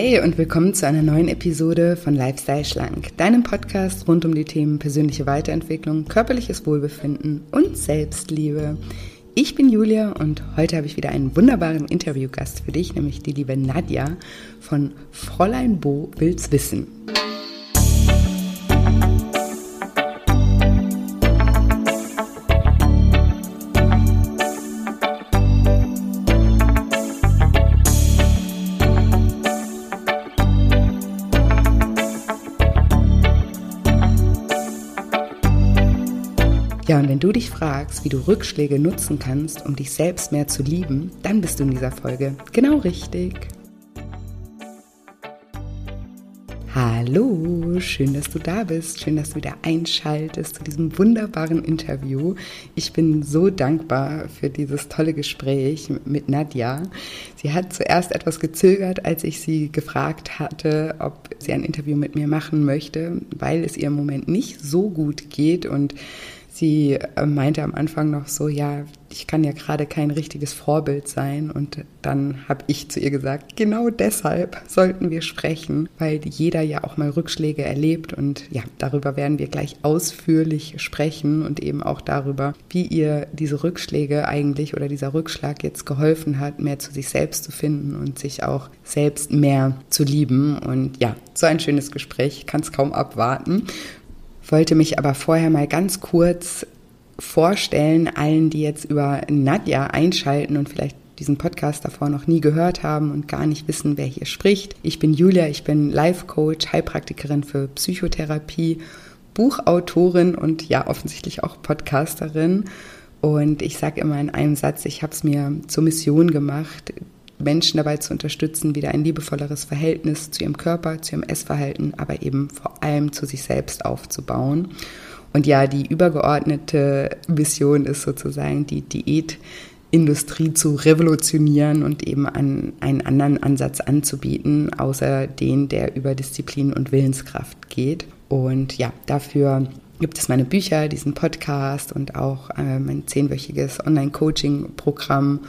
Hi und willkommen zu einer neuen Episode von Lifestyle Schlank, deinem Podcast rund um die Themen persönliche Weiterentwicklung, körperliches Wohlbefinden und Selbstliebe. Ich bin Julia und heute habe ich wieder einen wunderbaren Interviewgast für dich, nämlich die liebe Nadja von Fräulein Bo will's wissen. Du dich fragst, wie du Rückschläge nutzen kannst, um dich selbst mehr zu lieben, dann bist du in dieser Folge genau richtig. Hallo, schön, dass du da bist. Schön, dass du wieder einschaltest zu diesem wunderbaren Interview. Ich bin so dankbar für dieses tolle Gespräch mit Nadja. Sie hat zuerst etwas gezögert, als ich sie gefragt hatte, ob sie ein Interview mit mir machen möchte, weil es ihr im Moment nicht so gut geht und sie äh, meinte am Anfang noch so, ja, ich kann ja gerade kein richtiges Vorbild sein. Und dann habe ich zu ihr gesagt, genau deshalb sollten wir sprechen, weil jeder ja auch mal Rückschläge erlebt. Und ja, darüber werden wir gleich ausführlich sprechen und eben auch darüber, wie ihr diese Rückschläge eigentlich oder dieser Rückschlag jetzt geholfen hat, mehr zu sich selbst zu finden und sich auch selbst mehr zu lieben. Und ja, so ein schönes Gespräch, kann es kaum abwarten wollte mich aber vorher mal ganz kurz vorstellen, allen, die jetzt über Nadja einschalten und vielleicht diesen Podcast davor noch nie gehört haben und gar nicht wissen, wer hier spricht. Ich bin Julia, ich bin Life Coach, Heilpraktikerin für Psychotherapie, Buchautorin und ja, offensichtlich auch Podcasterin. Und ich sage immer in einem Satz, ich habe es mir zur Mission gemacht, Menschen dabei zu unterstützen, wieder ein liebevolleres Verhältnis zu ihrem Körper, zu ihrem Essverhalten, aber eben vor allem zu sich selbst aufzubauen. Und ja, die übergeordnete Vision ist sozusagen die Diätindustrie zu revolutionieren und eben an einen anderen Ansatz anzubieten, außer den, der über Disziplin und Willenskraft geht. Und ja, dafür gibt es meine Bücher, diesen Podcast und auch äh, mein zehnwöchiges Online-Coaching-Programm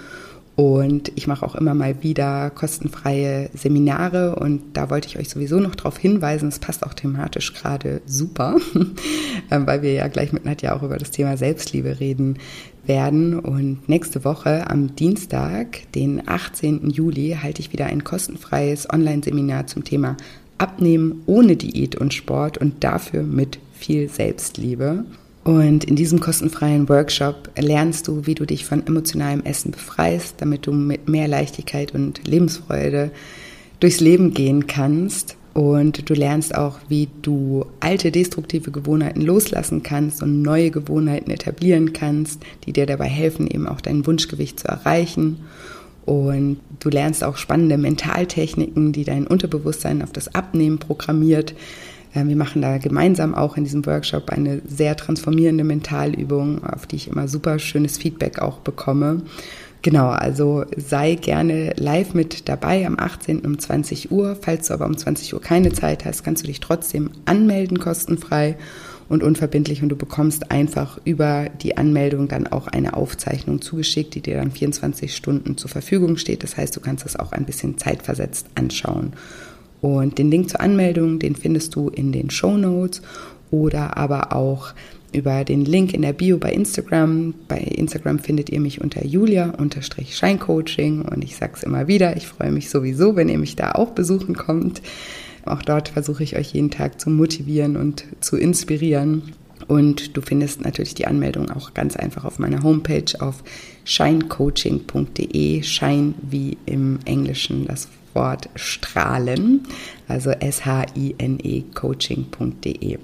und ich mache auch immer mal wieder kostenfreie Seminare und da wollte ich euch sowieso noch darauf hinweisen, es passt auch thematisch gerade super, ähm, weil wir ja gleich mit Nadja auch über das Thema Selbstliebe reden werden. Und nächste Woche am Dienstag, den 18. Juli, halte ich wieder ein kostenfreies Online-Seminar zum Thema Abnehmen ohne Diät und Sport und dafür mit viel Selbstliebe. Und in diesem kostenfreien Workshop lernst du, wie du dich von emotionalem Essen befreist, damit du mit mehr Leichtigkeit und Lebensfreude durchs Leben gehen kannst. Und du lernst auch, wie du alte destruktive Gewohnheiten loslassen kannst und neue Gewohnheiten etablieren kannst, die dir dabei helfen, eben auch dein Wunschgewicht zu erreichen. Und du lernst auch spannende Mentaltechniken, die dein Unterbewusstsein auf das Abnehmen programmiert, wir machen da gemeinsam auch in diesem Workshop eine sehr transformierende Mentalübung, auf die ich immer super schönes Feedback auch bekomme. Genau, also sei gerne live mit dabei am 18. um 20 Uhr. Falls du aber um 20 Uhr keine Zeit hast, kannst du dich trotzdem anmelden, kostenfrei und unverbindlich und du bekommst einfach über die Anmeldung dann auch eine Aufzeichnung zugeschickt, die dir dann 24 Stunden zur Verfügung steht. Das heißt, du kannst es auch ein bisschen zeitversetzt anschauen. Und den Link zur Anmeldung, den findest du in den Show Notes oder aber auch über den Link in der Bio bei Instagram. Bei Instagram findet ihr mich unter julia-scheincoaching und ich sag's immer wieder, ich freue mich sowieso, wenn ihr mich da auch besuchen kommt. Auch dort versuche ich euch jeden Tag zu motivieren und zu inspirieren. Und du findest natürlich die Anmeldung auch ganz einfach auf meiner Homepage auf shinecoaching.de. Shine wie im Englischen das Wort strahlen, also S-H-I-N-E coaching.de.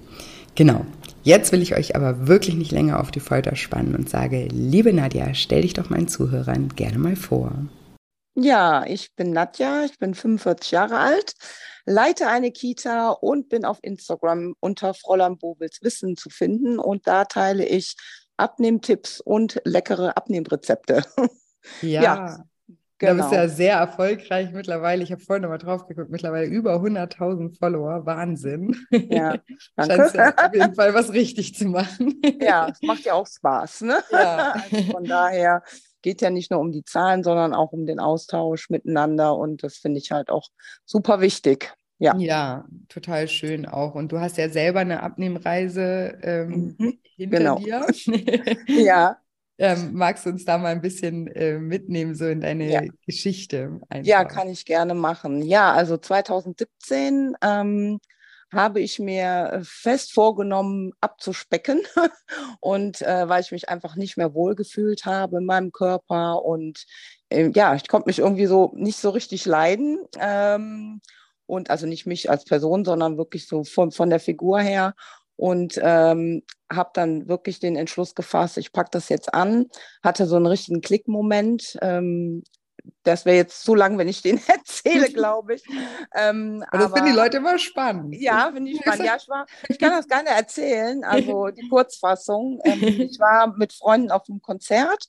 Genau. Jetzt will ich euch aber wirklich nicht länger auf die Folter spannen und sage, liebe Nadja, stell dich doch meinen Zuhörern gerne mal vor. Ja, ich bin Nadja, ich bin 45 Jahre alt, leite eine Kita und bin auf Instagram unter Fräulein Bobels Wissen zu finden und da teile ich Abnehmtipps und leckere Abnehmrezepte. Ja, ja Genau. Du bist ja sehr erfolgreich mittlerweile. Ich habe vorhin nochmal drauf geguckt, mittlerweile über 100.000 Follower. Wahnsinn. Ja, danke. Scheinst ja auf jeden Fall was richtig zu machen. Ja, es macht ja auch Spaß. Ne? Ja. Also von daher geht ja nicht nur um die Zahlen, sondern auch um den Austausch miteinander und das finde ich halt auch super wichtig. Ja. ja, total schön auch. Und du hast ja selber eine Abnehmreise ähm, mhm, hinter genau. dir. ja. Ähm, magst du uns da mal ein bisschen äh, mitnehmen, so in deine ja. Geschichte? Einfach? Ja, kann ich gerne machen. Ja, also 2017 ähm, habe ich mir äh, fest vorgenommen, abzuspecken. und äh, weil ich mich einfach nicht mehr wohlgefühlt habe in meinem Körper. Und äh, ja, ich konnte mich irgendwie so nicht so richtig leiden. Ähm, und also nicht mich als Person, sondern wirklich so von, von der Figur her und ähm, habe dann wirklich den Entschluss gefasst, ich packe das jetzt an, hatte so einen richtigen Klickmoment. Ähm, das wäre jetzt zu lang, wenn ich den erzähle, glaube ich. Ähm, aber das finden die Leute immer spannend. Ja, finde ich spannend. Ja, ich, war, ich kann das gerne erzählen, also die Kurzfassung. Ähm, ich war mit Freunden auf einem Konzert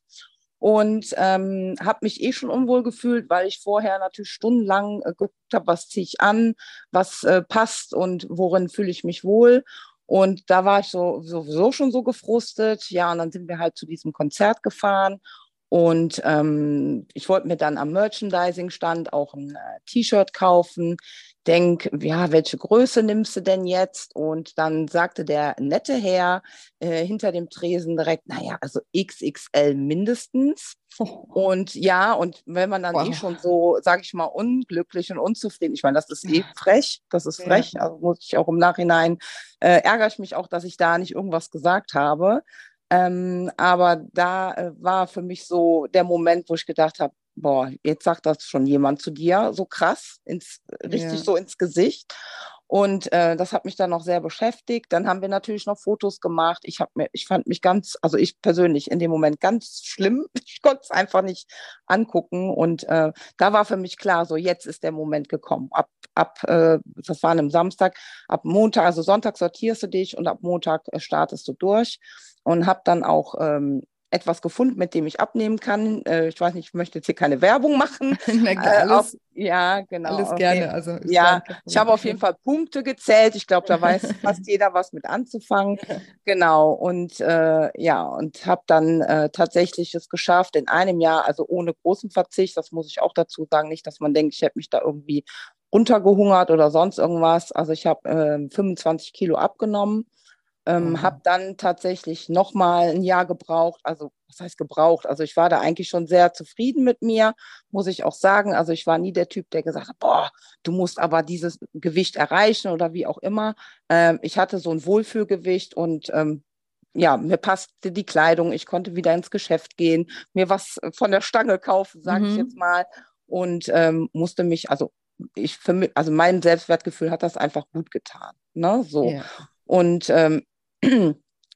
und ähm, habe mich eh schon unwohl gefühlt, weil ich vorher natürlich stundenlang äh, geguckt habe, was ziehe ich an, was äh, passt und worin fühle ich mich wohl. Und da war ich so sowieso schon so gefrustet. Ja, und dann sind wir halt zu diesem Konzert gefahren. Und ähm, ich wollte mir dann am Merchandising-Stand auch ein äh, T-Shirt kaufen. Denk, ja, welche Größe nimmst du denn jetzt? Und dann sagte der nette Herr äh, hinter dem Tresen direkt, naja, also XXL mindestens. Und ja, und wenn man dann wow. eh schon so, sage ich mal, unglücklich und unzufrieden, ich meine, das ist eh frech, das ist frech, ja. also muss ich auch im Nachhinein, äh, ärgere ich mich auch, dass ich da nicht irgendwas gesagt habe. Ähm, aber da äh, war für mich so der Moment, wo ich gedacht habe, boah, jetzt sagt das schon jemand zu dir, so krass, ins, richtig ja. so ins Gesicht. Und äh, das hat mich dann noch sehr beschäftigt. Dann haben wir natürlich noch Fotos gemacht. Ich habe mir, ich fand mich ganz, also ich persönlich in dem Moment ganz schlimm. Ich konnte es einfach nicht angucken. Und äh, da war für mich klar, so jetzt ist der Moment gekommen. Ab, ab, äh, das war einem Samstag, ab Montag, also Sonntag sortierst du dich und ab Montag äh, startest du durch. Und habe dann auch ähm, etwas gefunden, mit dem ich abnehmen kann. Äh, ich weiß nicht, ich möchte jetzt hier keine Werbung machen. Na, alles, äh, auf, ja, genau. Alles gerne. Also ja, ich habe auf jeden Fall Punkte gezählt. Ich glaube, da weiß fast jeder was mit anzufangen. Genau. Und äh, ja, und habe dann äh, tatsächlich es geschafft in einem Jahr, also ohne großen Verzicht. Das muss ich auch dazu sagen, nicht, dass man denkt, ich hätte mich da irgendwie untergehungert oder sonst irgendwas. Also ich habe 25 ähm, Kilo abgenommen ähm, mhm. Habe dann tatsächlich nochmal ein Jahr gebraucht. Also, was heißt gebraucht? Also, ich war da eigentlich schon sehr zufrieden mit mir, muss ich auch sagen. Also, ich war nie der Typ, der gesagt hat, boah, du musst aber dieses Gewicht erreichen oder wie auch immer. Ähm, ich hatte so ein Wohlfühlgewicht und ähm, ja, mir passte die Kleidung. Ich konnte wieder ins Geschäft gehen, mir was von der Stange kaufen, sage mhm. ich jetzt mal. Und ähm, musste mich, also ich für mich, also mein Selbstwertgefühl hat das einfach gut getan. Ne? So. Ja. Und ähm,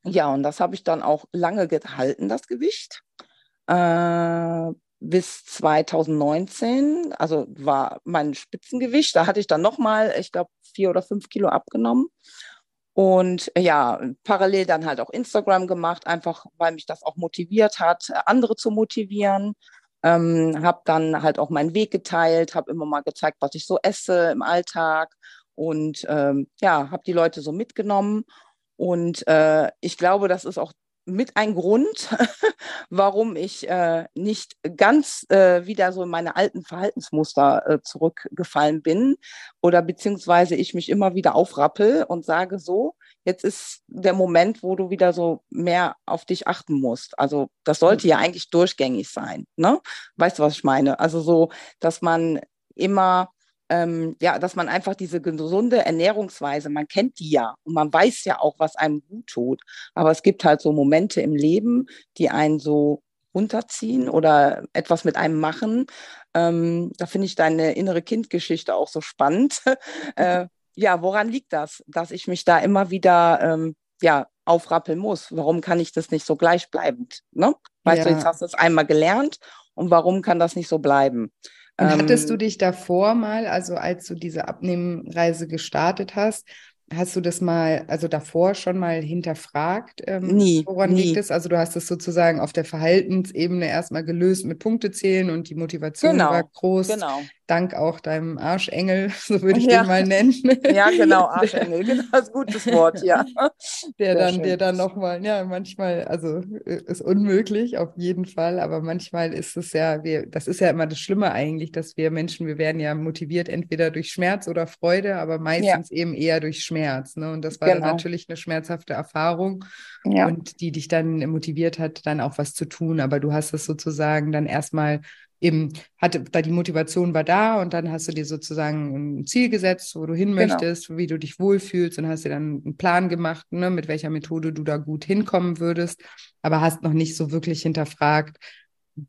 ja, und das habe ich dann auch lange gehalten, das Gewicht. Äh, bis 2019, also war mein Spitzengewicht. Da hatte ich dann nochmal, ich glaube, vier oder fünf Kilo abgenommen. Und ja, parallel dann halt auch Instagram gemacht, einfach weil mich das auch motiviert hat, andere zu motivieren. Ähm, habe dann halt auch meinen Weg geteilt, habe immer mal gezeigt, was ich so esse im Alltag und ähm, ja, habe die Leute so mitgenommen. Und äh, ich glaube, das ist auch mit ein Grund, warum ich äh, nicht ganz äh, wieder so in meine alten Verhaltensmuster äh, zurückgefallen bin oder beziehungsweise ich mich immer wieder aufrappel und sage so, jetzt ist der Moment, wo du wieder so mehr auf dich achten musst. Also das sollte ja mhm. eigentlich durchgängig sein. Ne? Weißt du, was ich meine? Also so, dass man immer ähm, ja, dass man einfach diese gesunde Ernährungsweise, man kennt die ja und man weiß ja auch, was einem gut tut. Aber es gibt halt so Momente im Leben, die einen so runterziehen oder etwas mit einem machen. Ähm, da finde ich deine innere Kindgeschichte auch so spannend. äh, ja, woran liegt das, dass ich mich da immer wieder ähm, ja, aufrappeln muss? Warum kann ich das nicht so gleichbleibend? Ne? Weißt ja. du, jetzt hast du es einmal gelernt und warum kann das nicht so bleiben? Und hattest du ähm, dich davor mal, also als du diese Abnehmreise gestartet hast, Hast du das mal, also davor schon mal hinterfragt, ähm, Nie, woran nie. liegt es? Also du hast es sozusagen auf der Verhaltensebene erstmal gelöst mit Punktezählen und die Motivation Genau, war groß, genau. dank auch deinem Arschengel, so würde ich Ja. den mal nennen. Ja, genau, Arschengel, genau, das ist ein gutes Wort, ja. Der Sehr dann, schön. der dann nochmal, ja, manchmal, also äh, ist unmöglich, auf jeden Fall, aber manchmal ist es ja, wir, das ist ja immer das Schlimme eigentlich, dass wir Menschen, wir werden ja motiviert entweder durch Schmerz oder Freude, aber meistens eben eher durch Schmerz. Ne? Und das war Genau. natürlich eine schmerzhafte Erfahrung Ja, und die dich dann motiviert hat, dann auch was zu tun. Aber du hast es sozusagen dann erstmal eben, hatte, da die Motivation war da und dann hast du dir sozusagen ein Ziel gesetzt, wo du hin Genau. möchtest, wie du dich wohlfühlst und hast dir dann einen Plan gemacht, ne, mit welcher Methode du da gut hinkommen würdest, aber hast noch nicht so wirklich hinterfragt,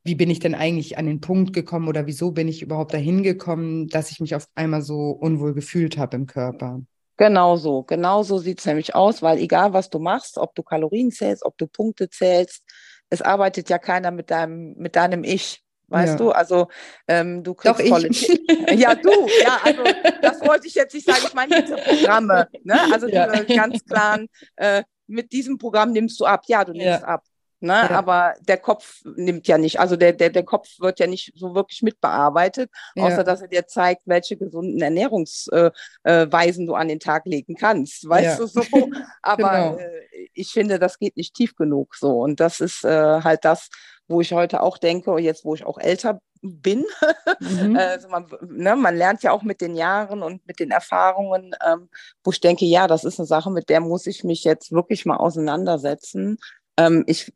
wie bin ich denn eigentlich an den Punkt gekommen oder wieso bin ich überhaupt dahin gekommen, dass ich mich auf einmal so unwohl gefühlt habe im Körper. Genau so. Genau so sieht es nämlich aus, weil egal, was du machst, ob du Kalorien zählst, ob du Punkte zählst, es arbeitet ja keiner mit deinem, mit deinem Ich. Weißt Ja. du, also ähm, du Doch kriegst volle ich. Ja, du, ja, also das wollte ich jetzt nicht sagen. Ich meine diese Programme, ne? Also Ja. diese ganz klaren, äh, mit diesem Programm nimmst du ab. Ja, du nimmst Ja. ab. Ne? Ja. Aber der Kopf nimmt ja nicht, also der, der, der Kopf wird ja nicht so wirklich mitbearbeitet, außer Ja. dass er dir zeigt, welche gesunden Ernährungsweisen äh, Weisen du an den Tag legen kannst. Weißt Ja. du so? Aber Genau. äh, ich finde, das geht nicht tief genug so. Und das ist äh, halt das, wo ich heute auch denke, jetzt, wo ich auch älter bin, Mhm. also man, ne, man lernt ja auch mit den Jahren und mit den Erfahrungen, ähm, wo ich denke, ja, das ist eine Sache, mit der muss ich mich jetzt wirklich mal auseinandersetzen. Ähm, ich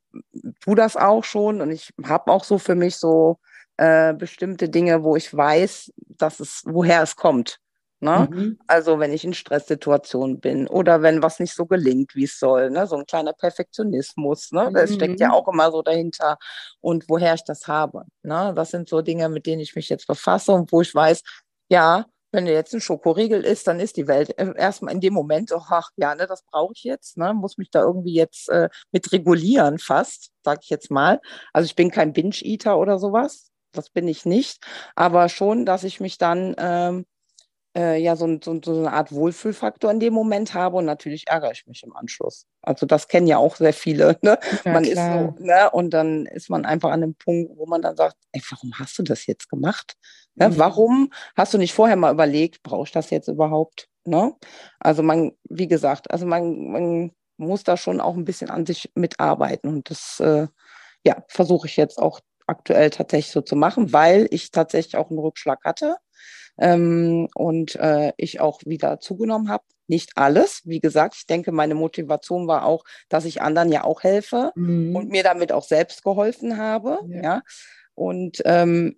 tue das auch schon und ich habe auch so für mich so äh, bestimmte Dinge, wo ich weiß, dass es, woher es kommt. Ne? Mhm. Also wenn ich in Stresssituationen bin oder wenn was nicht so gelingt, wie es soll, ne? so ein kleiner Perfektionismus, ne? das steckt ja Mhm. auch immer so dahinter und woher ich das habe. Ne? Das sind so Dinge, mit denen ich mich jetzt befasse und wo ich weiß, ja, wenn du jetzt ein Schokoriegel isst, dann ist die Welt äh, erstmal in dem Moment so, ach ja, ne, das brauche ich jetzt, ne? muss mich da irgendwie jetzt äh, mit regulieren fast, sage ich jetzt mal. Also ich bin kein Binge-Eater oder sowas, das bin ich nicht, aber schon, dass ich mich dann ähm, äh, ja so, so, so eine Art Wohlfühlfaktor in dem Moment habe und natürlich ärgere ich mich im Anschluss. Also das kennen ja auch sehr viele. Ne? Ja, man klar. ist so, ne? und dann ist man einfach an dem Punkt, wo man dann sagt, ey, warum hast du das jetzt gemacht? Ne? Mhm. Warum hast du nicht vorher mal überlegt, brauche ich das jetzt überhaupt? Ne? Also man, wie gesagt, also man, man muss da schon auch ein bisschen an sich mitarbeiten und das äh, ja, versuche ich jetzt auch aktuell tatsächlich so zu machen, weil ich tatsächlich auch einen Rückschlag hatte ähm, und äh, ich auch wieder zugenommen habe. Nicht alles, wie gesagt, ich denke, meine Motivation war auch, dass ich anderen ja auch helfe Mhm. und mir damit auch selbst geholfen habe. Ja. Ja, und ähm,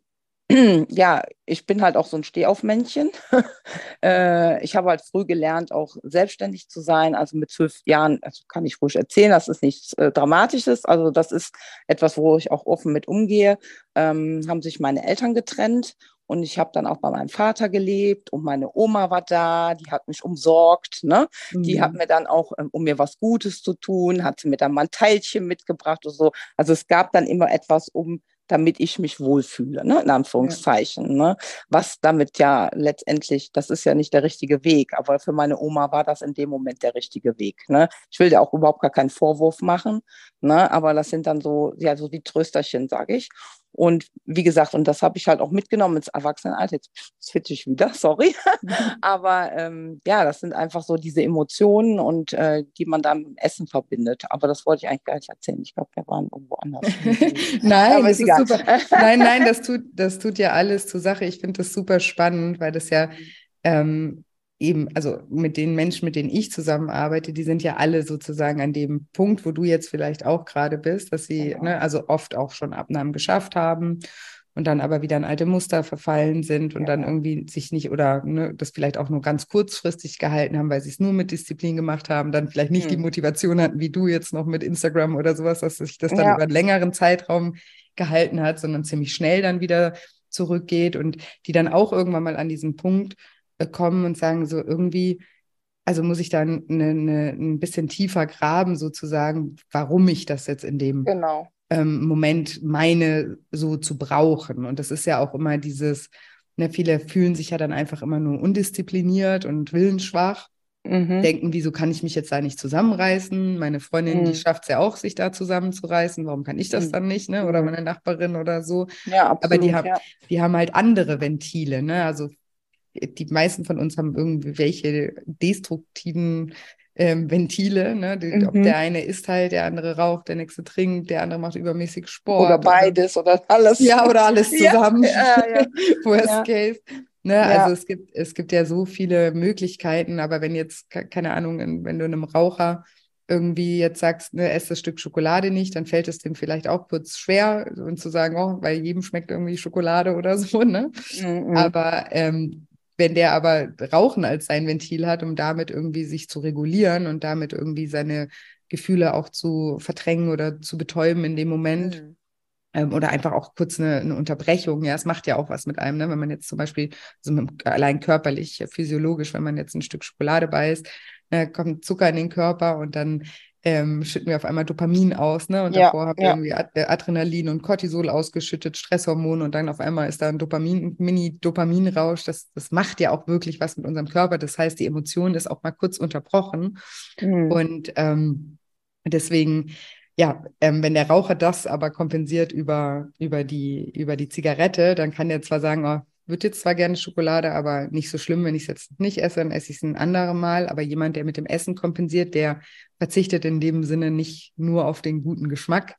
ja, ich bin halt auch so ein Stehaufmännchen. äh, ich habe halt früh gelernt, auch selbstständig zu sein. Also mit zwölf Jahren, also kann ich ruhig erzählen, das ist nichts äh, Dramatisches. Also das ist etwas, wo ich auch offen mit umgehe. Ähm, haben sich meine Eltern getrennt und ich habe dann auch bei meinem Vater gelebt und meine Oma war da, die hat mich umsorgt. Ne? Die hat Mhm. mir dann auch, ähm, um mir was Gutes zu tun, hat sie mir dann mal ein Teilchen mitgebracht oder so. Also es gab dann immer etwas, um damit ich mich wohlfühle, ne? in Anführungszeichen. Ne? Was damit ja letztendlich, das ist ja nicht der richtige Weg, aber für meine Oma war das in dem Moment der richtige Weg. Ne? Ich will dir auch überhaupt gar keinen Vorwurf machen, ne? aber das sind dann so, ja, so die Trösterchen, sage ich. Und wie gesagt, und das habe ich halt auch mitgenommen ins Erwachsenenalter. Jetzt switche ich wieder, sorry. Aber ähm, ja, das sind einfach so diese Emotionen und äh, die man dann mit dem Essen verbindet. Aber das wollte ich eigentlich gar nicht erzählen. Ich glaube, wir waren irgendwo anders. Nein, das ist ist egal. super. Nein, nein, das tut, das tut ja alles zur Sache. Ich finde das super spannend, weil das ja ähm, eben, also mit den Menschen, mit denen ich zusammenarbeite, die sind ja alle sozusagen an dem Punkt, wo du jetzt vielleicht auch gerade bist, dass sie, Genau. ne, also oft auch schon Abnahmen geschafft haben und dann aber wieder in alte Muster verfallen sind und dann Genau. irgendwie sich nicht oder ne, das vielleicht auch nur ganz kurzfristig gehalten haben, weil sie es nur mit Disziplin gemacht haben, dann vielleicht nicht die Hm. Motivation hatten, wie du jetzt noch mit Instagram oder sowas, dass sich das dann Ja. über einen längeren Zeitraum gehalten hat, sondern ziemlich schnell dann wieder zurückgeht und die dann auch irgendwann mal an diesen Punkt kommen und sagen, so irgendwie, also muss ich dann eine, eine, ein bisschen tiefer graben, sozusagen, warum ich das jetzt in dem Genau. ähm, Moment meine, so zu brauchen. Und das ist ja auch immer dieses, ne, viele fühlen sich ja dann einfach immer nur undiszipliniert und willensschwach. mhm. denken, wieso kann ich mich jetzt da nicht zusammenreißen? Meine Freundin, mhm. die schafft es ja auch, sich da zusammenzureißen. Warum kann ich das mhm. dann nicht? Ne? Oder mhm. meine Nachbarin oder so. Ja, absolut, Aber die, haben, ja. die haben halt andere Ventile. Ne? Also die meisten von uns haben irgendwelche destruktiven ähm, Ventile. Ne? Die, mhm. Ob der eine isst halt, der andere raucht, der nächste trinkt, der andere macht übermäßig Sport. Oder beides oder, alles. Ja, oder alles zusammen. Ja, ja, ja. Worst case. Ne? Ja. Also es gibt, es gibt ja so viele Möglichkeiten, aber wenn jetzt, keine Ahnung, wenn du einem Raucher irgendwie jetzt sagst, ne, ess das Stück Schokolade nicht, dann fällt es dem vielleicht auch kurz schwer und zu sagen, oh, weil jedem schmeckt irgendwie Schokolade oder so, ne? Mhm. Aber ähm, wenn der aber Rauchen als sein Ventil hat, um damit irgendwie sich zu regulieren und damit irgendwie seine Gefühle auch zu verdrängen oder zu betäuben in dem Moment, mhm ähm, oder einfach auch kurz eine, eine, Unterbrechung. Ja, es macht ja auch was mit einem, ne? wenn man jetzt zum Beispiel so mit, allein körperlich, physiologisch, wenn man jetzt ein Stück Schokolade beißt, ne, kommt Zucker in den Körper und dann ähm, schütten wir auf einmal Dopamin aus, ne? Und ja, davor haben wir ja. irgendwie äh, Adrenalin und Cortisol ausgeschüttet, Stresshormone und dann auf einmal ist da ein Dopamin, Mini-Dopaminrausch. Das, das macht ja auch wirklich was mit unserem Körper. Das heißt, die Emotion ist auch mal kurz unterbrochen. Mhm. Und ähm, deswegen ja, ähm, wenn der Raucher das aber kompensiert über, über, die, über die Zigarette, dann kann der zwar sagen, oh, würde jetzt zwar gerne Schokolade, aber nicht so schlimm, wenn ich es jetzt nicht esse, dann esse ich es ein anderes Mal. Aber jemand, der mit dem Essen kompensiert, der verzichtet in dem Sinne nicht nur auf den guten Geschmack,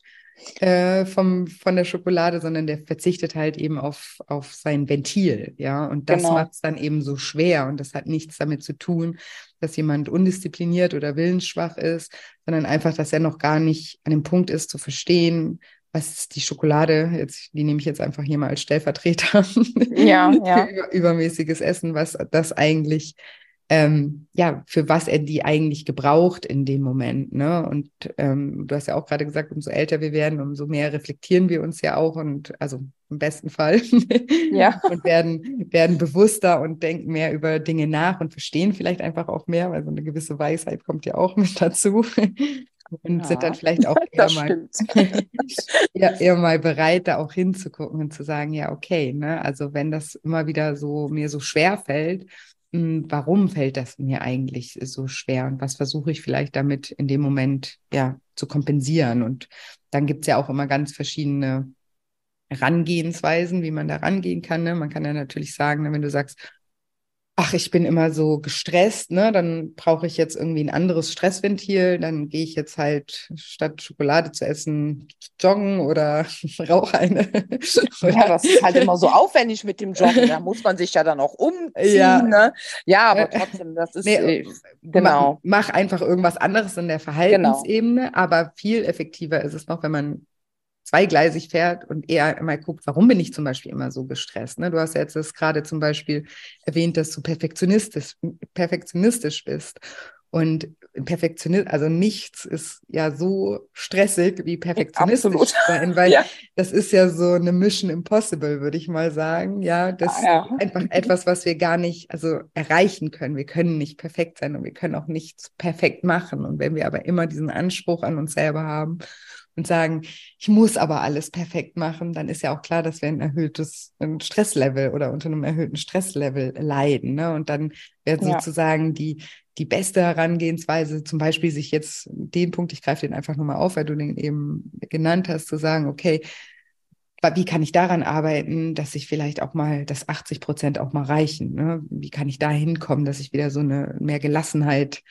äh, vom, von der Schokolade, sondern der verzichtet halt eben auf, auf sein Ventil, ja. Und das genau. macht es dann eben so schwer. Und das hat nichts damit zu tun, dass jemand undiszipliniert oder willensschwach ist, sondern einfach, dass er noch gar nicht an dem Punkt ist, zu verstehen, was ist die Schokolade, jetzt, die nehme ich jetzt einfach hier mal als Stellvertreter ja, ja. für übermäßiges Essen, was das eigentlich ähm, ja, für was er die eigentlich gebraucht in dem Moment. Ne? Und ähm, du hast ja auch gerade gesagt, umso älter wir werden, umso mehr reflektieren wir uns ja auch und also im besten Fall ja. und werden, werden bewusster und denken mehr über Dinge nach und verstehen vielleicht einfach auch mehr, weil so eine gewisse Weisheit kommt ja auch mit dazu. Und ja, sind dann vielleicht auch eher mal, eher, eher mal bereit, da auch hinzugucken und zu sagen, ja, okay, ne? Also wenn das immer wieder so mir so schwer fällt, hm, warum fällt das mir eigentlich so schwer und was versuche ich vielleicht damit in dem Moment ja zu kompensieren. Und dann gibt es ja auch immer ganz verschiedene Herangehensweisen, wie man da rangehen kann. Ne? Man kann ja natürlich sagen, ne, wenn du sagst, ach, ich bin immer so gestresst, ne, dann brauche ich jetzt irgendwie ein anderes Stressventil, dann gehe ich jetzt halt statt Schokolade zu essen joggen oder rauche eine. ja, das ist halt immer so aufwendig mit dem Joggen, da muss man sich ja dann auch umziehen, ja, ne? ja aber trotzdem, das ist, nee, äh, genau. Mach, mach, einfach irgendwas anderes in der. Verhaltensebene, genau. aber viel effektiver ist es noch, wenn man zweigleisig fährt und eher mal guckt, warum bin ich zum Beispiel immer so gestresst. Ne? Du hast ja jetzt das gerade zum Beispiel erwähnt, dass du perfektionistisch, perfektionistisch bist. Und Perfektionist, also nichts ist ja so stressig wie perfektionistisch Absolut. sein, weil ja. das ist ja so eine Mission Impossible, würde ich mal sagen. Ja, das ah, ja. ist einfach etwas, was wir gar nicht, also erreichen können. Wir können nicht perfekt sein und wir können auch nichts perfekt machen. Und wenn wir aber immer diesen Anspruch an uns selber haben und sagen, ich muss aber alles perfekt machen, dann ist ja auch klar, dass wir ein erhöhtes ein Stresslevel oder unter einem erhöhten Stresslevel leiden. Ne? Und dann wäre ja. sozusagen die, die beste Herangehensweise, zum Beispiel sich jetzt den Punkt, ich greife den einfach nochmal auf, weil du den eben genannt hast, zu sagen, okay, wie kann ich daran arbeiten, dass ich vielleicht auch mal, dass 80 Prozent auch mal reichen? Ne? Wie kann ich da hinkommen, dass ich wieder so eine mehr Gelassenheit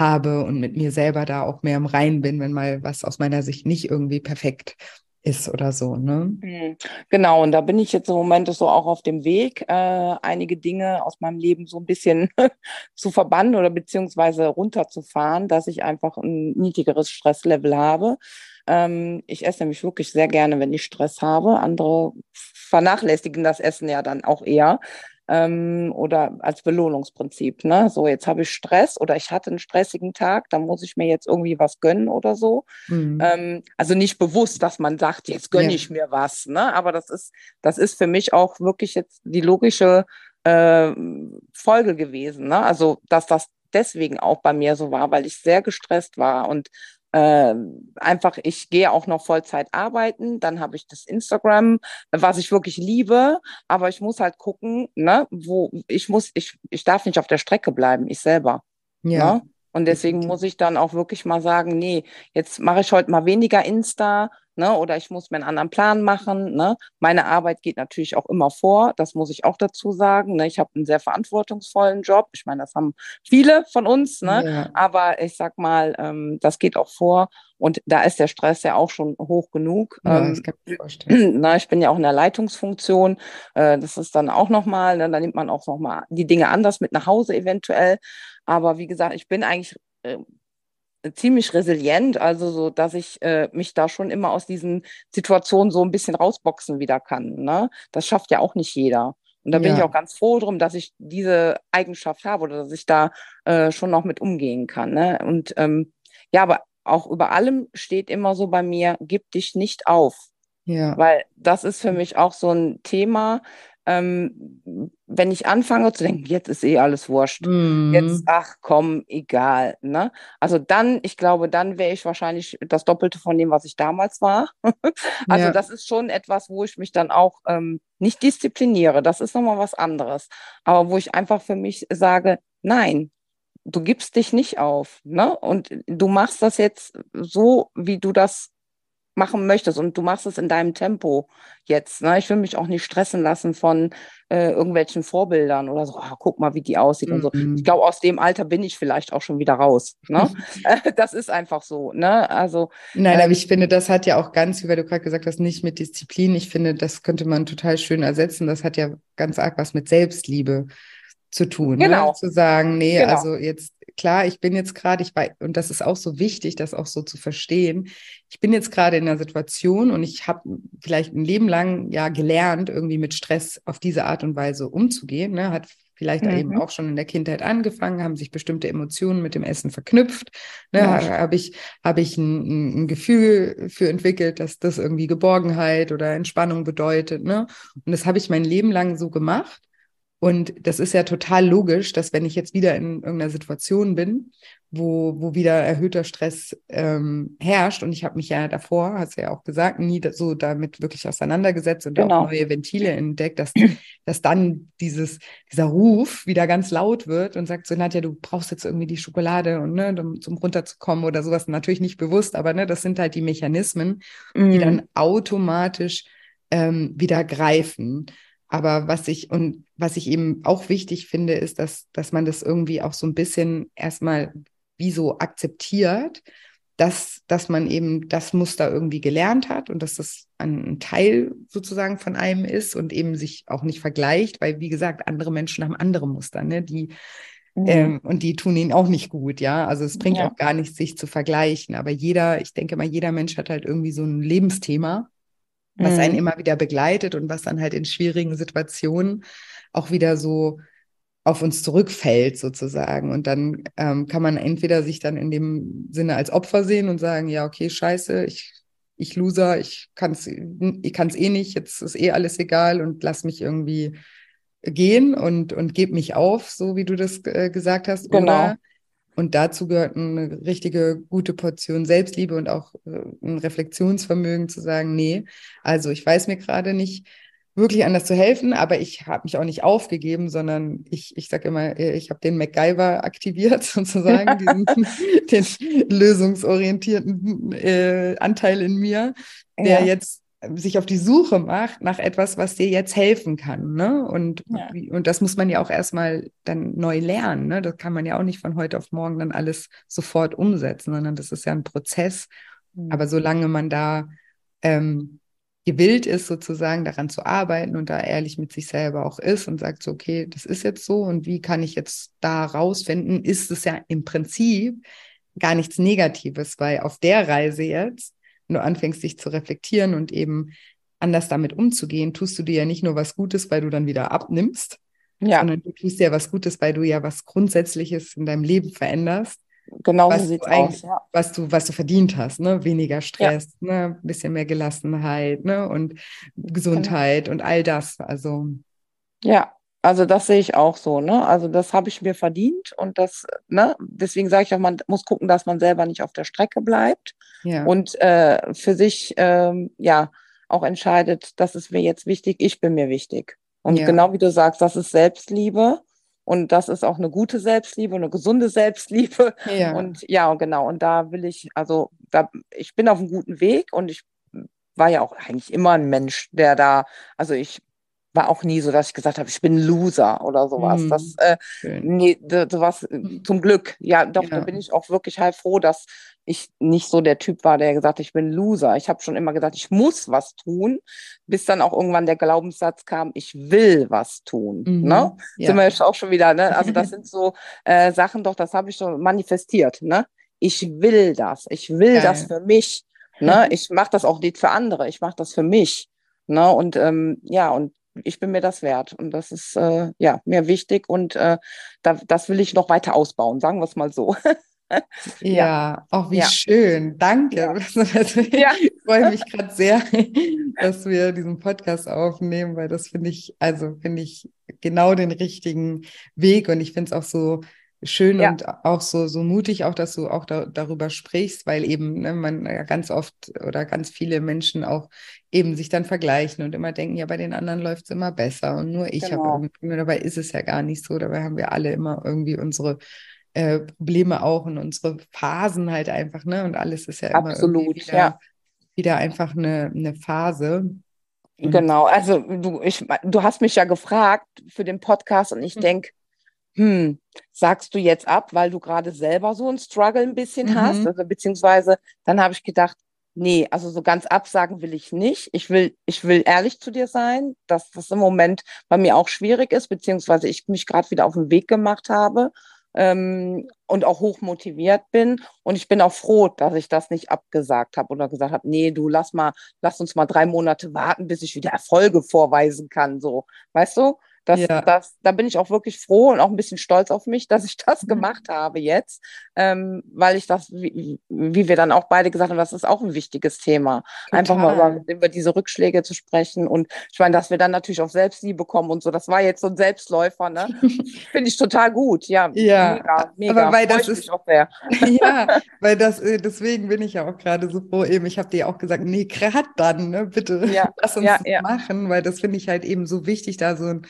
habe und mit mir selber da auch mehr im Rein bin, wenn mal was aus meiner Sicht nicht irgendwie perfekt ist oder so. Ne? Mhm. Genau, und da bin ich jetzt im Moment so auch auf dem Weg, äh, einige Dinge aus meinem Leben so ein bisschen zu verbannen oder beziehungsweise runterzufahren, dass ich einfach ein niedrigeres Stresslevel habe. Ähm, ich esse nämlich wirklich sehr gerne, wenn ich Stress habe. Andere vernachlässigen das Essen ja dann auch eher ähm, oder als Belohnungsprinzip. Ne? So, jetzt habe ich Stress oder ich hatte einen stressigen Tag, dann muss ich mir jetzt irgendwie was gönnen oder so. Mhm. Ähm, also nicht bewusst, dass man sagt, jetzt gönne ja. ich mir was. Ne? Aber das ist, das ist für mich auch wirklich jetzt die logische äh, Folge gewesen. Ne? Also, dass das deswegen auch bei mir so war, weil ich sehr gestresst war und äh, einfach, ich gehe auch noch Vollzeit arbeiten, dann habe ich das Instagram, was ich wirklich liebe, aber ich muss halt gucken, ne, wo ich muss, ich, ich darf nicht auf der Strecke bleiben, ich selber. Ja. Ne? Und deswegen muss ich dann auch wirklich mal sagen, nee, jetzt mache ich heute mal weniger Insta, ne? Oder ich muss mir einen anderen Plan machen. Ne? Meine Arbeit geht natürlich auch immer vor, das muss ich auch dazu sagen. Ne? Ich habe einen sehr verantwortungsvollen Job. Ich meine, das haben viele von uns, ne? Ja. Aber ich sag mal, ähm, das geht auch vor. Und da ist der Stress ja auch schon hoch genug. Ja, ähm, ich. Na, ich bin ja auch in der Leitungsfunktion. Äh, das ist dann auch nochmal, ne? da nimmt man auch nochmal die Dinge anders mit nach Hause eventuell. Aber wie gesagt, ich bin eigentlich äh, ziemlich resilient, also so, dass ich äh, mich da schon immer aus diesen Situationen so ein bisschen rausboxen wieder kann. Ne? Das schafft ja auch nicht jeder. Und da bin ja. ich auch ganz froh drum, dass ich diese Eigenschaft habe oder dass ich da äh, schon noch mit umgehen kann. Ne? Und ähm, ja, aber auch über allem steht immer so bei mir, gib dich nicht auf. Ja. Weil das ist für mich auch so ein Thema, ähm, wenn ich anfange zu denken, jetzt ist eh alles wurscht, mm. jetzt, ach komm, egal. Ne? Also dann, ich glaube, dann wäre ich wahrscheinlich das Doppelte von dem, was ich damals war. also ja. das ist schon etwas, wo ich mich dann auch ähm, nicht diszipliniere. Das ist nochmal was anderes. Aber wo ich einfach für mich sage, nein, du gibst dich nicht auf. Ne? Und du machst das jetzt so, wie du das machen möchtest und du machst es in deinem Tempo jetzt. Ne? Ich will mich auch nicht stressen lassen von äh, irgendwelchen Vorbildern oder so, oh, guck mal, wie die aussieht mhm. und so. Ich mhm. glaube, aus dem Alter bin ich vielleicht auch schon wieder raus. Ne? das ist einfach so. Ne? Also, Nein, ähm, aber ich finde, das hat ja auch ganz, wie du gerade gesagt hast, nicht mit Disziplin. Ich finde, das könnte man total schön ersetzen. Das hat ja ganz arg was mit Selbstliebe zu tun. Ne? Genau. Ne? Zu sagen, nee, genau. also jetzt, klar, ich bin jetzt gerade, ich weiß, und das ist auch so wichtig, das auch so zu verstehen. Ich bin jetzt gerade in einer Situation und ich habe vielleicht ein Leben lang ja gelernt, irgendwie mit Stress auf diese Art und Weise umzugehen. Ne? Hat vielleicht mhm. eben auch schon in der Kindheit angefangen, haben sich bestimmte Emotionen mit dem Essen verknüpft. Ne? Ja. Habe ich, hab ich ein, ein, Gefühl für entwickelt, dass das irgendwie Geborgenheit oder Entspannung bedeutet. Ne? Und das habe ich mein Leben lang so gemacht. Und das ist ja total logisch, dass wenn ich jetzt wieder in irgendeiner Situation bin, wo, wo wieder erhöhter Stress ähm, herrscht, und ich habe mich ja davor, hast du ja auch gesagt, nie so damit wirklich auseinandergesetzt und genau. auch neue Ventile entdeckt, dass, dass dann dieses, dieser Ruf wieder ganz laut wird und sagt so, Nadja, du brauchst jetzt irgendwie die Schokolade und ne, um zum runterzukommen oder sowas. Natürlich nicht bewusst, aber ne, das sind halt die Mechanismen, mm. die mhm. dann automatisch ähm, wieder greifen. Aber was ich und was ich eben auch wichtig finde, ist, dass, dass man das irgendwie auch so ein bisschen erstmal wie so akzeptiert, dass, dass man eben das Muster irgendwie gelernt hat und dass das ein Teil sozusagen von einem ist und eben sich auch nicht vergleicht, weil wie gesagt, andere Menschen haben andere Muster, ne? Die mhm. ähm, und die tun ihnen auch nicht gut, ja. Also es bringt ja. auch gar nichts, sich zu vergleichen. Aber jeder, ich denke mal, jeder Mensch hat halt irgendwie so ein Lebensthema was einen mhm. immer wieder begleitet und was dann halt in schwierigen Situationen auch wieder so auf uns zurückfällt sozusagen. Und dann ähm, kann man entweder sich dann in dem Sinne als Opfer sehen und sagen, ja, okay, scheiße, ich, ich loser, ich kann es ich kann's eh nicht, jetzt ist eh alles egal und lass mich irgendwie gehen und, und gebe mich auf, so wie du das äh, gesagt hast. Genau. Oder und dazu gehört eine richtige gute Portion Selbstliebe und auch äh, ein Reflexionsvermögen zu sagen, nee, also ich weiß mir gerade nicht wirklich anders zu helfen, aber ich habe mich auch nicht aufgegeben, sondern ich, ich sage immer, äh, ich habe den MacGyver aktiviert sozusagen, diesen, den lösungsorientierten äh, Anteil in mir, der ja. jetzt sich auf die Suche macht nach etwas, was dir jetzt helfen kann. Ne? Und, ja. und das muss man ja auch erstmal dann neu lernen. Ne? Das kann man ja auch nicht von heute auf morgen dann alles sofort umsetzen, sondern das ist ja ein Prozess. Mhm. Aber solange man da ähm, gewillt ist, sozusagen daran zu arbeiten und da ehrlich mit sich selber auch ist und sagt so, okay, das ist jetzt so und wie kann ich jetzt da rausfinden, ist es ja im Prinzip gar nichts Negatives, weil auf der Reise jetzt wenn du anfängst, dich zu reflektieren und eben anders damit umzugehen, tust du dir ja nicht nur was Gutes, weil du dann wieder abnimmst, ja. sondern du tust dir was Gutes, weil du ja was Grundsätzliches in deinem Leben veränderst. Genau so sieht aus, ja. was du, was du verdient hast, ne? Weniger Stress, ja. ne? Ein bisschen mehr Gelassenheit, ne? Und Gesundheit genau. und all das. Also. Ja, also das sehe ich auch so, ne? Also das habe ich mir verdient und das, ne? Deswegen sage ich auch, man muss gucken, dass man selber nicht auf der Strecke bleibt ja. und äh, für sich ähm, ja auch entscheidet, das ist mir jetzt wichtig, ich bin mir wichtig. Und ja. genau wie du sagst, das ist Selbstliebe Und das ist auch eine gute Selbstliebe, eine gesunde Selbstliebe. Ja. Und ja, genau. Und da will ich, also da, ich bin auf einem guten Weg und ich war ja auch eigentlich immer ein Mensch, der da, also ich war auch nie so, dass ich gesagt habe, ich bin Loser oder sowas. Mm, das, äh, nee, sowas äh, zum Glück. Ja, doch, ja. da bin ich auch wirklich halt froh, dass ich nicht so der Typ war, der gesagt ich bin Loser. Ich habe schon immer gesagt, ich muss was tun, bis dann auch irgendwann der Glaubenssatz kam, ich will was tun. Mhm, ne? Ja. Sind wir jetzt auch schon wieder, ne? Also das sind so äh, Sachen, doch, das habe ich schon manifestiert. Ne? Ich will das. Ich will Geil. das für mich. Ne? Ich mache das auch nicht für andere. Ich mache das für mich. Ne? Und ähm, ja, und ich bin mir das wert. Und das ist äh, ja mir wichtig und äh, da, das will ich noch weiter ausbauen, sagen wir es mal so. ja, ja, auch wie ja. schön. Danke. Ja. Ja. Ich freue mich gerade sehr, dass wir diesen Podcast aufnehmen, weil das finde ich, also finde ich genau den richtigen Weg und ich finde es auch so schön ja. und auch so, so mutig, auch dass du auch da, darüber sprichst, weil eben ne, man ja ganz oft oder ganz viele Menschen auch eben sich dann vergleichen und immer denken, ja, bei den anderen läuft es immer besser und nur ich genau. habe irgendwie, dabei ist es ja gar nicht so, dabei haben wir alle immer irgendwie unsere äh, Probleme auch und unsere Phasen halt einfach, ne? Und alles ist ja immer Absolut, wieder, ja. wieder einfach eine, eine Phase. Und genau, also du, ich, du hast mich ja gefragt für den Podcast und ich mhm. denke, hm, sagst du jetzt ab, weil du gerade selber so ein Struggle ein bisschen mhm. hast? Also, beziehungsweise dann habe ich gedacht, nee, also so ganz absagen will ich nicht. Ich will, ich will ehrlich zu dir sein, dass das im Moment bei mir auch schwierig ist, beziehungsweise ich mich gerade wieder auf den Weg gemacht habe ähm, und auch hoch motiviert bin. Und ich bin auch froh, dass ich das nicht abgesagt habe oder gesagt habe, nee, du lass mal, lass uns mal drei Monate warten, bis ich wieder Erfolge vorweisen kann. So, weißt du? Das, ja. das, da bin ich auch wirklich froh und auch ein bisschen stolz auf mich, dass ich das mhm. gemacht habe jetzt, ähm, weil ich das, wie, wie, wir dann auch beide gesagt haben, das ist auch ein wichtiges Thema. Total. Einfach mal über, über, diese Rückschläge zu sprechen und ich meine, dass wir dann natürlich auch Selbstliebe kommen und so, das war jetzt so ein Selbstläufer, ne? Finde ich total gut, ja. Ja, mega, mega. Aber weil das ist, auch sehr. ja, weil das, äh, deswegen bin ich ja auch gerade so froh eben, ich habe dir auch gesagt, nee, gerade dann, ne, bitte, ja, lass uns ja, das ja. machen, weil das finde ich halt eben so wichtig, da so ein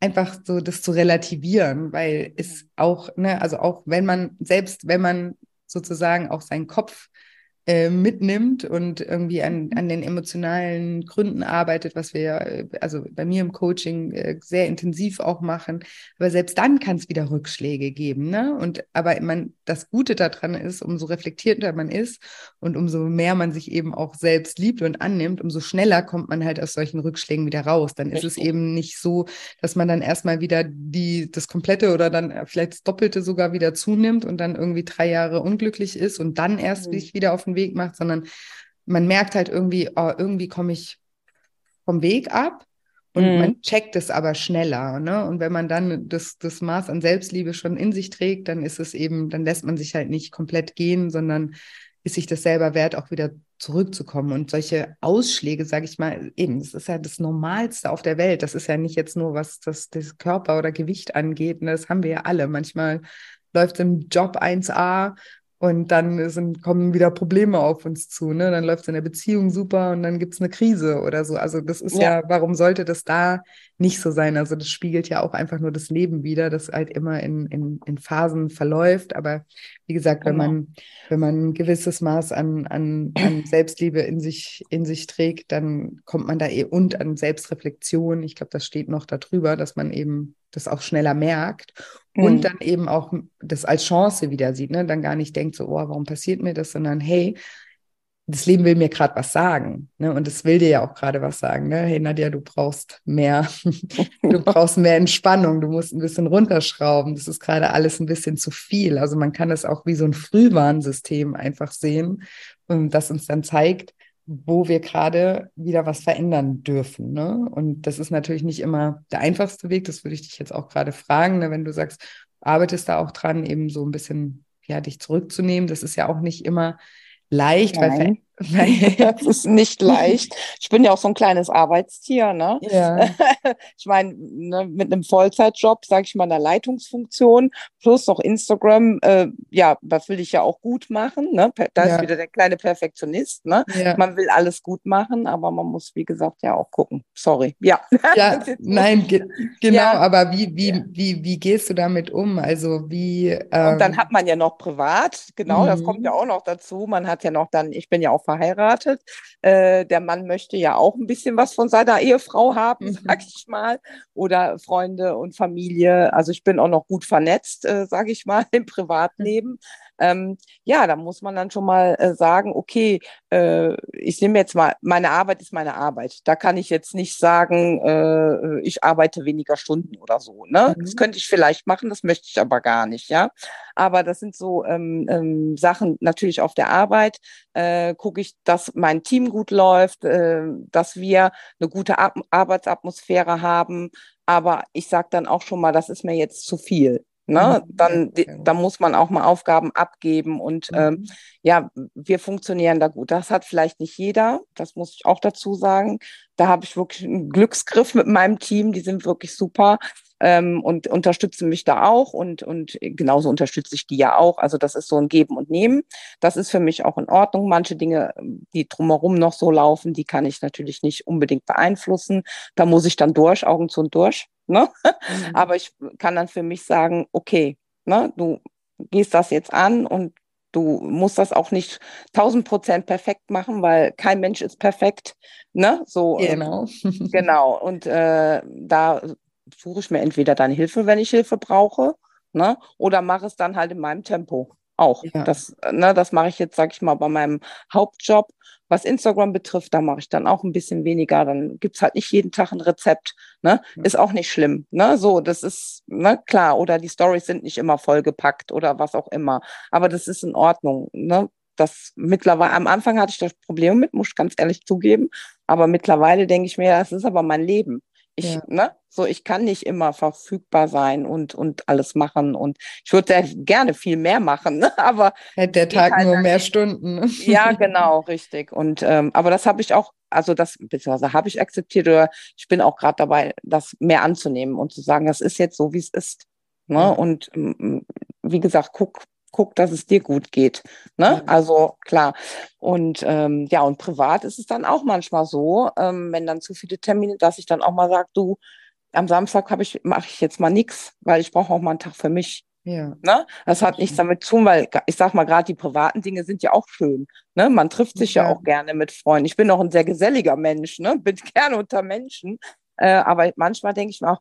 einfach so das zu relativieren, weil es auch, ne, also auch wenn man, selbst wenn man sozusagen auch seinen Kopf äh, mitnimmt und irgendwie an, an den emotionalen Gründen arbeitet, was wir äh, also bei mir im Coaching äh, sehr intensiv auch machen. Aber selbst dann kann es wieder Rückschläge geben. Ne? Und aber man, das Gute daran ist, umso reflektierter man ist und umso mehr man sich eben auch selbst liebt und annimmt, umso schneller kommt man halt aus solchen Rückschlägen wieder raus. Dann ist es eben nicht so, dass man dann erstmal wieder die, das Komplette oder dann vielleicht das Doppelte sogar wieder zunimmt und dann irgendwie drei Jahre unglücklich ist und dann erst mhm. sich wieder auf den Weg Weg macht, sondern man merkt halt irgendwie, oh, irgendwie komme ich vom Weg ab und mhm. man checkt es aber schneller. Ne? Und wenn man dann das, das Maß an Selbstliebe schon in sich trägt, dann ist es eben, dann lässt man sich halt nicht komplett gehen, sondern ist sich das selber wert, auch wieder zurückzukommen. Und solche Ausschläge, sage ich mal, eben, das ist ja das Normalste auf der Welt. Das ist ja nicht jetzt nur, was das, das Körper oder Gewicht angeht. Ne? Das haben wir ja alle. Manchmal läuft es im Job 1a und dann sind, kommen wieder Probleme auf uns zu. Ne? Dann läuft es in der Beziehung super und dann gibt es eine Krise oder so. Also das ist ja. ja. warum sollte das da nicht so sein? Also das spiegelt ja auch einfach nur das Leben wieder, das halt immer in, in, in Phasen verläuft. Aber wie gesagt, wenn genau. man, wenn man ein gewisses Maß an, an, an Selbstliebe in sich, in sich trägt, dann kommt man da eh und an Selbstreflexion. Ich glaube, das steht noch darüber, dass man eben das auch schneller merkt mhm. und dann eben auch das als Chance wieder sieht, ne? dann gar nicht denkt so, oh, warum passiert mir das, sondern hey, das Leben will mir gerade was sagen. Ne? Und es will dir ja auch gerade was sagen. Ne? Hey Nadja, du brauchst mehr, du brauchst mehr Entspannung, du musst ein bisschen runterschrauben. Das ist gerade alles ein bisschen zu viel. Also man kann es auch wie so ein Frühwarnsystem einfach sehen, das uns dann zeigt, wo wir gerade wieder was verändern dürfen. Ne? Und das ist natürlich nicht immer der einfachste Weg. Das würde ich dich jetzt auch gerade fragen, ne? wenn du sagst, arbeitest da auch dran, eben so ein bisschen ja, dich zurückzunehmen. Das ist ja auch nicht immer leicht, Nein. weil das ist nicht leicht. Ich bin ja auch so ein kleines Arbeitstier, ne? Ja. Ich meine, ne, mit einem Vollzeitjob, sage ich mal, einer Leitungsfunktion plus noch Instagram, äh, ja, das will ich ja auch gut machen, ne? Da Ja. ist wieder der kleine Perfektionist, ne? Ja. Man will alles gut machen, aber man muss, wie gesagt, ja auch gucken. Sorry. Ja. Ja, Das nein, ge genau, aber wie, wie, wie, wie gehst du damit um? Also wie Und dann ähm, hat man ja noch privat, genau, das Mhm. kommt ja auch noch dazu. Man hat ja noch dann, ich bin ja auch verheiratet. Äh, der Mann möchte ja auch ein bisschen was von seiner Ehefrau haben, Mhm. sag ich mal. Oder Freunde und Familie. Also ich bin auch noch gut vernetzt, äh, sag ich mal, im Privatleben. Ähm, ja, da muss man dann schon mal äh, sagen, okay, äh, ich nehme jetzt mal, meine Arbeit ist meine Arbeit. Da kann ich jetzt nicht sagen, äh, ich arbeite weniger Stunden oder so. Ne? Mhm. Das könnte ich vielleicht machen, das möchte ich aber gar nicht, ja. Aber das sind so ähm, ähm, Sachen natürlich auf der Arbeit. Äh, gucke ich, dass mein Team gut läuft, äh, dass wir eine gute At Arbeitsatmosphäre haben. Aber ich sage dann auch schon mal, das ist mir jetzt zu viel. Ne? Dann, gut. dann muss man auch mal Aufgaben abgeben und ähm, Mhm. ja, wir funktionieren da gut. Das hat vielleicht nicht jeder, das muss ich auch dazu sagen. Da habe ich wirklich einen Glücksgriff mit meinem Team, die sind wirklich super ähm, und unterstützen mich da auch und, und genauso unterstütze ich die ja auch. Also das ist so ein Geben und Nehmen. Das ist für mich auch in Ordnung. Manche Dinge, die drumherum noch so laufen, die kann ich natürlich nicht unbedingt beeinflussen. Da muss ich dann durch, Augen zu und durch. Ne? Mhm. Aber ich kann dann für mich sagen, okay, ne, du gehst das jetzt an und du musst das auch nicht 1000 Prozent perfekt machen, weil kein Mensch ist perfekt. Ne? So, ähm, Genau. Genau, und äh, da suche ich mir entweder dann Hilfe, wenn ich Hilfe brauche, ne? oder mache es dann halt in meinem Tempo auch. Ja. Das, ne, das mache ich jetzt, sag ich mal, bei meinem Hauptjob. Was Instagram betrifft, da mache ich dann auch ein bisschen weniger. Dann gibt's halt nicht jeden Tag ein Rezept. Ne? Ist auch nicht schlimm. Ne? So, das ist ne, klar. Oder die Stories sind nicht immer vollgepackt oder was auch immer. Aber das ist in Ordnung. Ne? Das mittlerweile, am Anfang hatte ich das Probleme mit, muss ich ganz ehrlich zugeben. Aber mittlerweile denke ich mir, das ist aber mein Leben. Ich, Ja. ne, so, ich kann nicht immer verfügbar sein und, und alles machen. Und ich würde sehr gerne viel mehr machen, ne? aber Hätte der Tag halt nur mehr nicht. Stunden. ja, genau, richtig. Und ähm, aber das habe ich auch, also das, beziehungsweise habe ich akzeptiert oder ich bin auch gerade dabei, das mehr anzunehmen und zu sagen, das ist jetzt so, wie es ist. Ne? Ja. Und ähm, wie gesagt, guck, guck, dass es dir gut geht. Ne? Also klar. Und ähm, ja, und privat ist es dann auch manchmal so, ähm, wenn dann zu viele Termine, dass ich dann auch mal sage, du, am Samstag habe ich, mache ich jetzt mal nichts, weil ich brauche auch mal einen Tag für mich. Ja. Ne? Das hat nichts damit zu tun, weil ich sag mal, gerade die privaten Dinge sind ja auch schön. Ne? Man trifft sich ja. Ja. auch gerne mit Freunden. Ich bin auch ein sehr geselliger Mensch, ne? bin gerne unter Menschen. Äh, aber manchmal denke ich mir auch,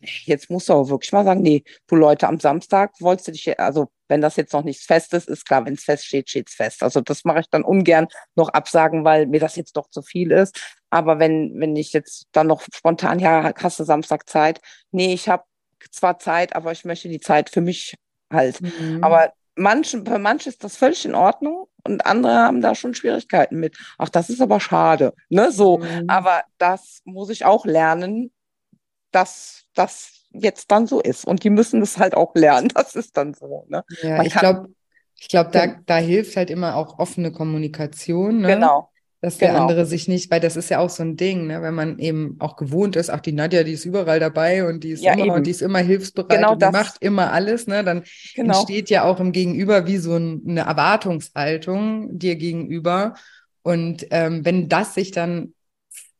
jetzt musst du auch wirklich mal sagen, nee, du Leute, am Samstag wolltest du dich, also wenn das jetzt noch nichts Festes ist, klar, wenn es feststeht, steht's fest. Also das mache ich dann ungern noch absagen, weil mir das jetzt doch zu viel ist. Aber wenn, wenn ich jetzt dann noch spontan, ja, hast du Samstag Zeit? Nee, ich habe zwar Zeit, aber ich möchte die Zeit für mich halt. Mhm. Aber manchen, bei manchen ist das völlig in Ordnung und andere haben da schon Schwierigkeiten mit. Ach, das ist aber schade. Ne? So, Mhm. aber das muss ich auch lernen, dass das jetzt dann so ist. Und die müssen das halt auch lernen. Das ist dann so. Ne? Ja, man ich glaube, ich glaube, da, Ja. da hilft halt immer auch offene Kommunikation, ne? Genau. Dass der Genau. andere sich nicht, weil das ist ja auch so ein Ding, ne? Wenn man eben auch gewohnt ist, ach, die Nadja, die ist überall dabei und die ist Ja, immer eben. und die ist immer hilfsbereit Genau und die das. macht immer alles, ne? Dann Genau. entsteht ja auch im Gegenüber wie so ein, eine Erwartungshaltung dir gegenüber. Und ähm, wenn das sich dann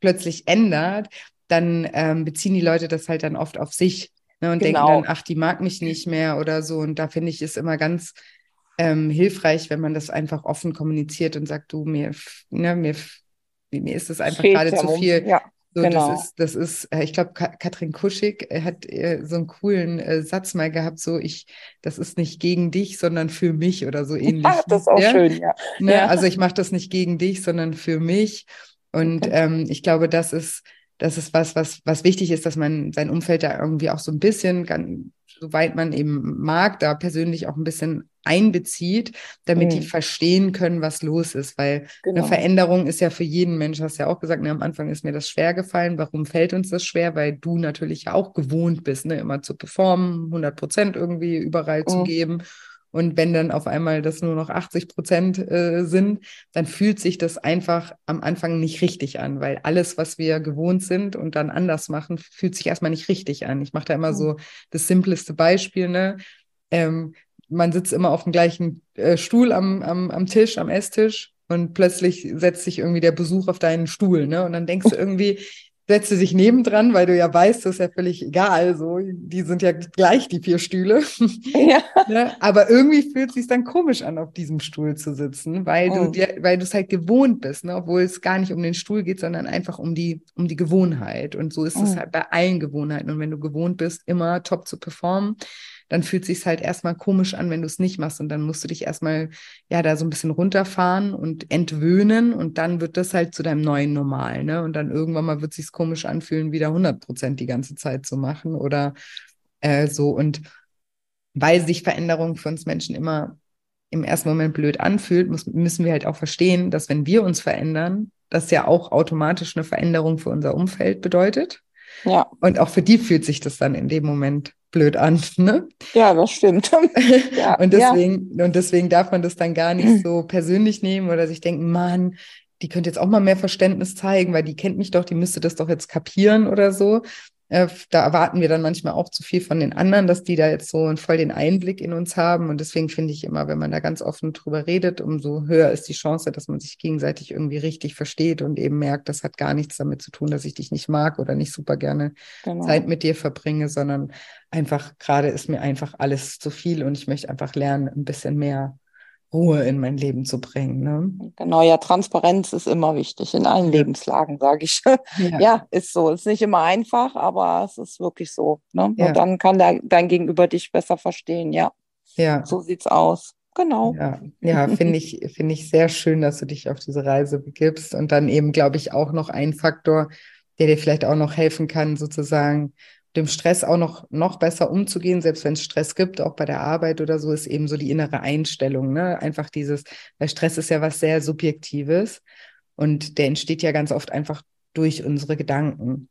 plötzlich ändert, dann ähm, beziehen die Leute das halt dann oft auf sich ne, und denken Genau. dann, ach, die mag mich nicht mehr oder so. Und da finde ich es immer ganz ähm, hilfreich, wenn man das einfach offen kommuniziert und sagt, du, mir, ne, mir, mir ist das einfach gerade zu viel. Ja, So, Genau. das ist, das ist, äh, ich glaube, Katrin Kuschig äh, hat äh, so einen coolen Satz mal gehabt, so ich, das ist nicht gegen dich, sondern für mich oder so ähnlich. Ah, das ist auch ja? schön, ja. Ne? Ja. Also ich mache das nicht gegen dich, sondern für mich. Und Okay. ähm, ich glaube, das ist, das ist was, was, was wichtig ist, dass man sein Umfeld da irgendwie auch so ein bisschen, ganz, soweit man eben mag, da persönlich auch ein bisschen einbezieht, damit die Mhm. verstehen können, was los ist. Weil eine Genau. Veränderung ist ja für jeden Mensch, hast ja auch gesagt, ne, am Anfang ist mir das schwer gefallen. Warum fällt uns das schwer? Weil du natürlich ja auch gewohnt bist, ne, immer zu performen, 100 Prozent irgendwie überall zu Mhm. geben. Und wenn dann auf einmal das nur noch 80 Prozent äh, sind, dann fühlt sich das einfach am Anfang nicht richtig an, weil alles, was wir gewohnt sind und dann anders machen, fühlt sich erstmal nicht richtig an. Ich mache da immer so das simpleste Beispiel, ne? Ähm, man sitzt immer auf dem gleichen äh, Stuhl am, am, am Tisch, am Esstisch und plötzlich setzt sich irgendwie der Besuch auf deinen Stuhl, ne? Und dann denkst du irgendwie, setze sich nebendran, weil du ja weißt, das ist ja völlig egal. So, die sind ja gleich, die vier Stühle. Ja. ne? Aber irgendwie fühlt es sich dann komisch an, auf diesem Stuhl zu sitzen, weil oh. du dir, weil du es halt gewohnt bist, ne? obwohl es gar nicht um den Stuhl geht, sondern einfach um die, um die Gewohnheit. Und so ist oh. es halt bei allen Gewohnheiten. Und wenn du gewohnt bist, immer top zu performen, dann fühlt sich halt erstmal komisch an, wenn du es nicht machst. Und dann musst du dich erstmal ja da so ein bisschen runterfahren und entwöhnen und dann wird das halt zu deinem neuen Normal. Ne? Und dann irgendwann mal wird sich komisch anfühlen, wieder 100 Prozent die ganze Zeit zu machen oder äh, so. Und weil sich Veränderung für uns Menschen immer im ersten Moment blöd anfühlt, muss, müssen wir halt auch verstehen, dass wenn wir uns verändern, das ja auch automatisch eine Veränderung für unser Umfeld bedeutet. Ja. Und auch für die fühlt sich das dann in dem Moment blöd an. Ne? Ja, das stimmt. ja, und, deswegen, ja. und deswegen darf man das dann gar nicht so persönlich nehmen oder sich denken, Mann, die könnte jetzt auch mal mehr Verständnis zeigen, weil die kennt mich doch, die müsste das doch jetzt kapieren oder so, äh, da erwarten wir dann manchmal auch zu viel von den anderen, dass die da jetzt so voll den Einblick in uns haben. Und deswegen finde ich immer, wenn man da ganz offen drüber redet, umso höher ist die Chance, dass man sich gegenseitig irgendwie richtig versteht und eben merkt, das hat gar nichts damit zu tun, dass ich dich nicht mag oder nicht super gerne genau. Zeit mit dir verbringe, sondern einfach gerade ist mir einfach alles zu viel und ich möchte einfach lernen, ein bisschen mehr Ruhe in mein Leben zu bringen. Ne? Genau, ja, Transparenz ist immer wichtig in allen Lebenslagen, sage ich. Ja. ja. ist so. Ist nicht immer einfach, aber es ist wirklich so. Ne? Ja. Und dann kann der, dein Gegenüber dich besser verstehen, ja. Ja. So sieht's aus. Genau. Ja, ja finde ich, finde ich sehr schön, dass du dich auf diese Reise begibst. Und dann eben, glaube ich, auch noch ein Faktor, der dir vielleicht auch noch helfen kann, sozusagen dem Stress auch noch, noch besser umzugehen, selbst wenn es Stress gibt, auch bei der Arbeit oder so, ist eben so die innere Einstellung. Ne? Einfach dieses, weil Stress ist ja was sehr Subjektives und der entsteht ja ganz oft einfach durch unsere Gedanken.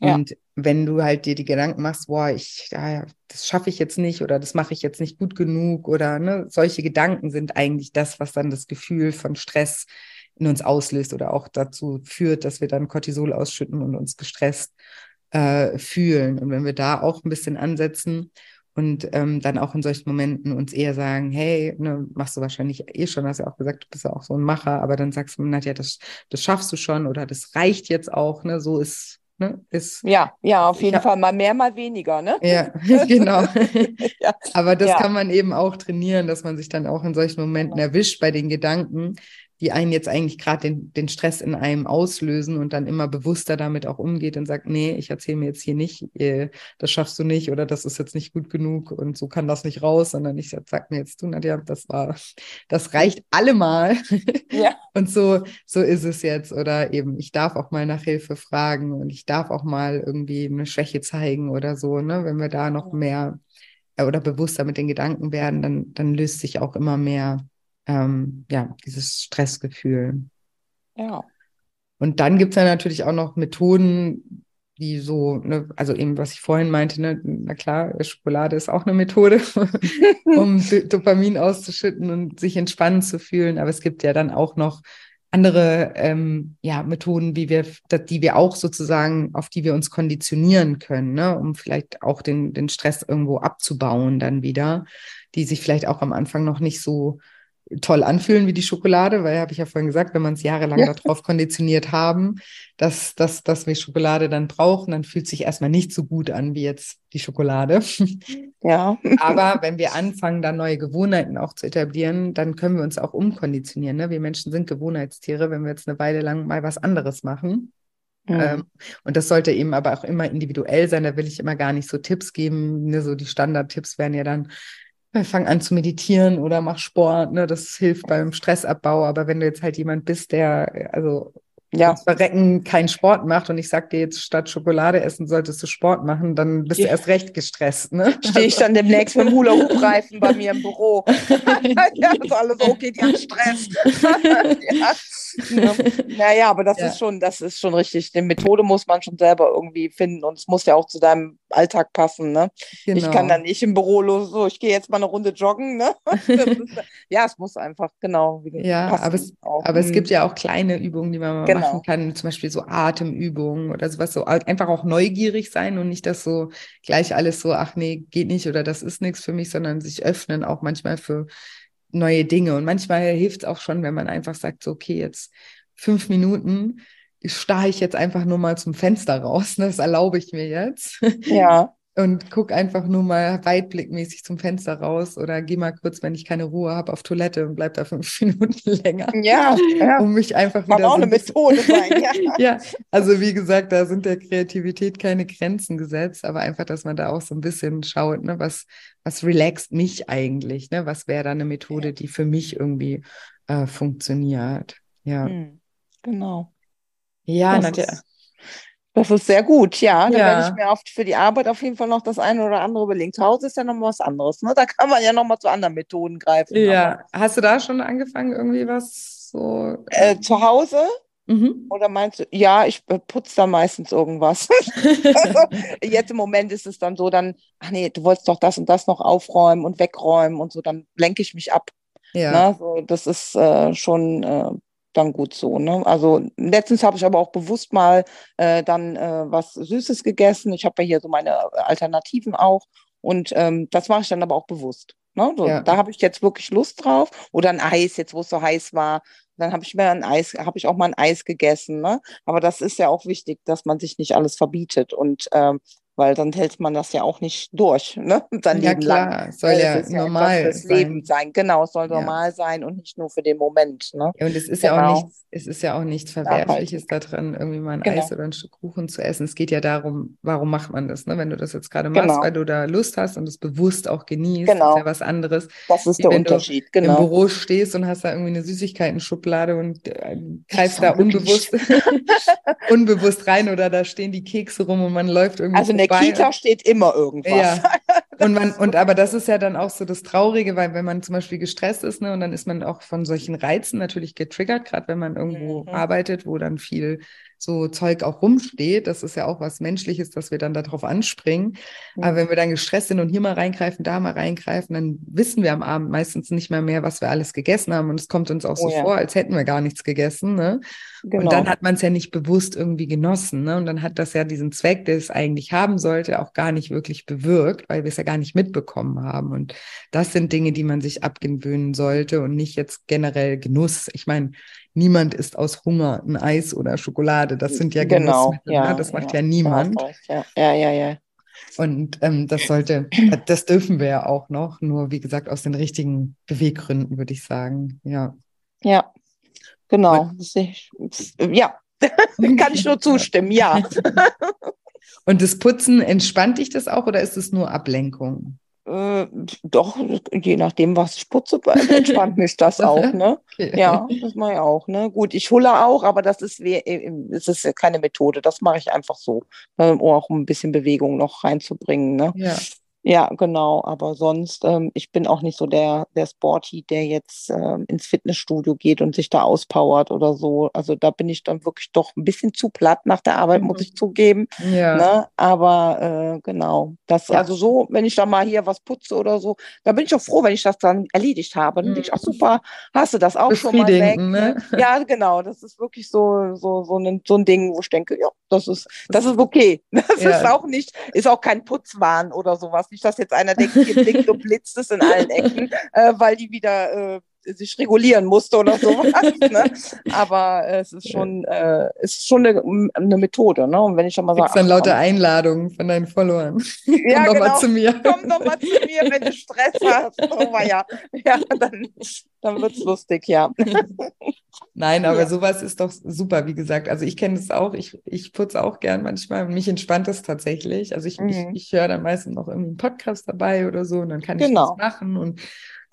Ja. Und wenn du halt dir die Gedanken machst, boah, ich, ja, das schaffe ich jetzt nicht oder das mache ich jetzt nicht gut genug oder ne, solche Gedanken sind eigentlich das, was dann das Gefühl von Stress in uns auslöst oder auch dazu führt, dass wir dann Cortisol ausschütten und uns gestresst äh, fühlen. Und wenn wir da auch ein bisschen ansetzen und ähm, dann auch in solchen Momenten uns eher sagen, hey, ne, machst du wahrscheinlich eh schon, hast ja auch gesagt, du bist ja auch so ein Macher, aber dann sagst du, Nadja, das, das schaffst du schon oder das reicht jetzt auch, ne, so ist Ne, ist, ja, ja, auf jeden ja. Fall mal mehr, mal weniger, ne? Ja, genau. ja. Aber das ja. kann man eben auch trainieren, dass man sich dann auch in solchen Momenten erwischt bei den Gedanken, die einen jetzt eigentlich gerade den, den Stress in einem auslösen und dann immer bewusster damit auch umgeht und sagt, nee, ich erzähle mir jetzt hier nicht, äh, das schaffst du nicht oder das ist jetzt nicht gut genug und so kann das nicht raus, sondern ich sag mir jetzt, du Nadja, das war, das reicht allemal. Ja. und so, so ist es jetzt. Oder eben, ich darf auch mal nach Hilfe fragen und ich darf auch mal irgendwie eine Schwäche zeigen oder so, ne? Wenn wir da noch mehr äh, oder bewusster mit den Gedanken werden, dann, dann löst sich auch immer mehr ähm, ja, dieses Stressgefühl. Ja. Und dann gibt es ja natürlich auch noch Methoden, die so, ne, also eben, was ich vorhin meinte, ne, na klar, Schokolade ist auch eine Methode, um Dopamin auszuschütten und sich entspannen zu fühlen. Aber es gibt ja dann auch noch andere ähm, ja, Methoden, wie wir, die wir auch sozusagen, auf die wir uns konditionieren können, ne, um vielleicht auch den, den Stress irgendwo abzubauen dann wieder, die sich vielleicht auch am Anfang noch nicht so toll anfühlen wie die Schokolade, weil habe ich ja vorhin gesagt, wenn man es jahrelang ja. darauf konditioniert haben, dass, dass, dass wir Schokolade dann brauchen, dann fühlt sich erstmal nicht so gut an wie jetzt die Schokolade. Ja. Aber wenn wir anfangen, da neue Gewohnheiten auch zu etablieren, dann können wir uns auch umkonditionieren. Ne? Wir Menschen sind Gewohnheitstiere, wenn wir jetzt eine Weile lang mal was anderes machen. Mhm. Ähm, und das sollte eben aber auch immer individuell sein. Da will ich immer gar nicht so Tipps geben. Ne? So die Standardtipps wären ja dann, fang an zu meditieren oder mach Sport, ne, das hilft beim Stressabbau. Aber wenn du jetzt halt jemand bist, der also ja. Verrecken keinen Sport macht und ich sag dir jetzt, statt Schokolade essen solltest du Sport machen, dann bist ja. du erst recht gestresst. Ne? Stehe ich dann demnächst mit dem Hula-Hoop-Reifen bei mir im Büro. ja, ist alles okay, die haben Stress. ja. Naja, aber das ja. ist schon, das ist schon richtig. Die Methode muss man schon selber irgendwie finden und es muss ja auch zu deinem Alltag passen. Ne? Genau. Ich kann genau. dann nicht im Büro los, so ich gehe jetzt mal eine Runde joggen. Ne? Ja, es muss einfach, genau. Ja, aber, es, aber es gibt ja auch kleine Übungen, die man genau. machen kann, zum Beispiel so Atemübungen oder sowas, so einfach auch neugierig sein und nicht das so gleich alles so, ach nee, geht nicht oder das ist nichts für mich, sondern sich öffnen auch manchmal für neue Dinge. Und manchmal hilft es auch schon, wenn man einfach sagt, so, okay, jetzt fünf Minuten starre ich jetzt einfach nur mal zum Fenster raus. Ne? Das erlaube ich mir jetzt. Ja und guck einfach nur mal weitblickmäßig zum Fenster raus oder geh mal kurz, wenn ich keine Ruhe habe, auf Toilette und bleib da fünf Minuten länger. Ja, ja. um mich einfach wieder. Kann auch so eine Methode sein, ja. ja, also wie gesagt, da sind der Kreativität keine Grenzen gesetzt, aber einfach, dass man da auch so ein bisschen schaut, ne, was, was relaxt mich eigentlich, ne? Was wäre da eine Methode, die für mich irgendwie äh, funktioniert. Ja. Hm, genau. Ja, Nadja. Das ist sehr gut, ja. Da ja. werde ich mir oft für die Arbeit auf jeden Fall noch das eine oder andere überlegen. Zu Hause ist ja noch mal was anderes. Ne? Da kann man ja noch mal zu anderen Methoden greifen. Ja. Aber. Hast du da schon angefangen, irgendwie was so? Äh, zu Hause? Mhm. Oder meinst du, ja, ich putze da meistens irgendwas. also, jetzt im Moment ist es dann so, dann, ach nee, du wolltest doch das und das noch aufräumen und wegräumen und so, dann lenke ich mich ab. Ja. Ne? So, das ist äh, schon äh, dann gut so. Ne? Also letztens habe ich aber auch bewusst mal äh, dann äh, was Süßes gegessen. Ich habe ja hier so meine Alternativen auch. Und ähm, das mache ich dann aber auch bewusst. Ne? So, ja. Da habe ich jetzt wirklich Lust drauf. Oder ein Eis, jetzt wo es so heiß war. Dann habe ich mir ein Eis, habe ich auch mal ein Eis gegessen. Ne? Aber das ist ja auch wichtig, dass man sich nicht alles verbietet. Und ähm, weil dann hält man das ja auch nicht durch, ne? Sein ja, Leben klar. lang. Soll ja, ja normal sein. Leben sein. Genau, es soll ja. normal sein und nicht nur für den Moment. Ne? Ja, und es ist genau. ja auch genau. nichts, es ist ja auch nichts Verwerfliches daran, irgendwie mal ein genau. Eis oder ein Stück Kuchen zu essen. Es geht ja darum, warum macht man das, ne? Wenn du das jetzt gerade machst, genau. weil du da Lust hast und es bewusst auch genießt, genau. ist ja was anderes. Das ist der Unterschied, genau. Im Büro stehst und hast da irgendwie eine Süßigkeiten-Schublade und äh, greifst da unbewusst, unbewusst rein oder da stehen die Kekse rum und man läuft irgendwie. Also in der Kita steht immer irgendwas. Ja. Und man, und aber das ist ja dann auch so das Traurige, weil wenn man zum Beispiel gestresst ist, ne, und dann ist man auch von solchen Reizen natürlich getriggert, gerade wenn man irgendwo mhm. arbeitet, wo dann viel so Zeug auch rumsteht. Das ist ja auch was Menschliches, dass wir dann darauf anspringen. Mhm. Aber wenn wir dann gestresst sind und hier mal reingreifen, da mal reingreifen, dann wissen wir am Abend meistens nicht mehr mehr, was wir alles gegessen haben. Und es kommt uns auch so ja. vor, als hätten wir gar nichts gegessen. Ne? Genau. Und dann hat man es ja nicht bewusst irgendwie genossen. Ne? Und dann hat das ja diesen Zweck, der es eigentlich haben sollte, auch gar nicht wirklich bewirkt, weil wir es ja gar nicht mitbekommen haben. Und das sind Dinge, die man sich abgewöhnen sollte und nicht jetzt generell Genuss. Ich meine, niemand isst aus Hunger ein Eis oder Schokolade. Das sind ja genau, ne? ja, das macht ja, ja niemand. Ja, ja, ja. ja. Und ähm, das sollte, das dürfen wir ja auch noch, nur wie gesagt aus den richtigen Beweggründen, würde ich sagen. Ja. Ja, genau. ja, kann ich nur zustimmen, ja. Und das Putzen, entspannt dich das auch oder ist es nur Ablenkung? Äh, doch, je nachdem, was ich putze, entspannt mich das auch, ne? Ja, das mache ich auch, ne? Gut, ich hulle auch, aber das ist, wie, äh, das ist keine Methode, das mache ich einfach so, um auch ein bisschen Bewegung noch reinzubringen, ne? Ja. Ja, genau. Aber sonst, ähm, ich bin auch nicht so der, der Sporty, der jetzt ähm, ins Fitnessstudio geht und sich da auspowert oder so. Also da bin ich dann wirklich doch ein bisschen zu platt nach der Arbeit, mhm. muss ich zugeben. Ja. Ne? Aber äh, genau. Das, ja. also so, wenn ich da mal hier was putze oder so, da bin ich auch froh, wenn ich das dann erledigt habe. Dann mhm. denke ich, ach super, hast du das auch schon mal weg? Ne? ne? Ja, genau. Das ist wirklich so, so, so, ein, so ein Ding, wo ich denke, ja, das ist, das ist okay. Das ja. ist auch nicht, ist auch kein Putzwahn oder sowas nicht, dass jetzt einer denkt, hier blinkt und blitzt es in allen Ecken, äh, weil die wieder äh, sich regulieren musste oder sowas. ne? Aber äh, es ist schon, äh, ist schon eine, eine, Methode. Ne? Und wenn ich schon mal sage. dann lauter Einladungen von deinen Followern. Ja, Komm genau. mal zu mir. Komm doch mal zu mir, wenn du Stress hast. Oh, ja. ja, dann, dann wird es lustig, ja. Nein, aber ja. sowas ist doch super, wie gesagt. Also ich kenne es auch, ich, ich putze auch gern manchmal. Mich entspannt es tatsächlich. Also ich, mhm. ich, ich höre dann meistens noch irgendwie einen Podcast dabei oder so und dann kann ich genau. das machen und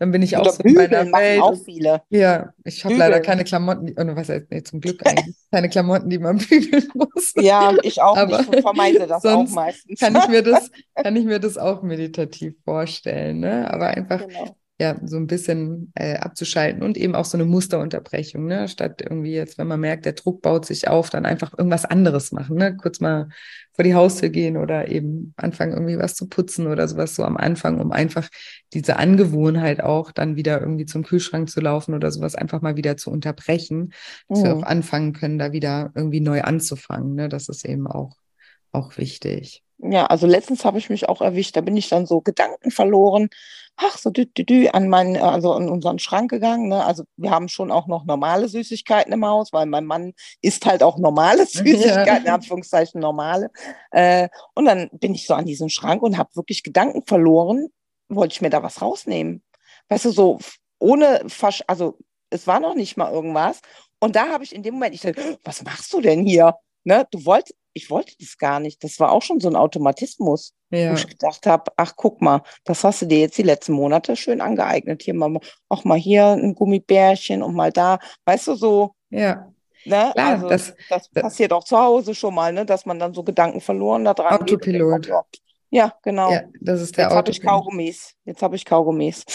dann bin ich auch so in meiner Welt. auch viele. Ja, ich habe leider keine Klamotten, die, oh, was heißt, nee, zum Glück eigentlich, keine Klamotten, die man bügeln muss. Ja, ich auch Aber nicht, vermeide das auch meistens. Kann ich, mir das, kann ich mir das auch meditativ vorstellen, ne? Aber einfach genau. ja, so ein bisschen äh, abzuschalten und eben auch so eine Musterunterbrechung, ne? Statt irgendwie jetzt, wenn man merkt, der Druck baut sich auf, dann einfach irgendwas anderes machen, ne? Kurz mal vor die Haustür gehen oder eben anfangen, irgendwie was zu putzen oder sowas so am Anfang, um einfach diese Angewohnheit auch dann wieder irgendwie zum Kühlschrank zu laufen oder sowas einfach mal wieder zu unterbrechen, dass mhm. wir auch anfangen können, da wieder irgendwie neu anzufangen. Ne? Das ist eben auch, auch wichtig. Ja, also letztens habe ich mich auch erwischt, da bin ich dann so Gedanken verloren, ach, so dü, dü, dü, an meinen, also an unseren Schrank gegangen. Ne? Also wir haben schon auch noch normale Süßigkeiten im Haus, weil mein Mann isst halt auch normale Süßigkeiten, in Anführungszeichen normale. Äh, und dann bin ich so an diesem Schrank und habe wirklich Gedanken verloren, wollte ich mir da was rausnehmen. Weißt du, so ohne, Versch also es war noch nicht mal irgendwas. Und da habe ich in dem Moment, ich dachte, was machst du denn hier? Ne? Du wolltest, ich wollte das gar nicht. Das war auch schon so ein Automatismus, ja. wo ich gedacht habe, ach guck mal, das hast du dir jetzt die letzten Monate schön angeeignet. Hier mal, auch mal hier ein Gummibärchen und mal da, weißt du so. Ja. Ne? Klar, also, das, das, das, passiert auch zu Hause schon mal, ne? dass man dann so Gedanken verloren da dran Autopilot. Geht ja, genau. Ja, das ist der Jetzt habe ich Kaugummis. Jetzt habe ich Kaugummis.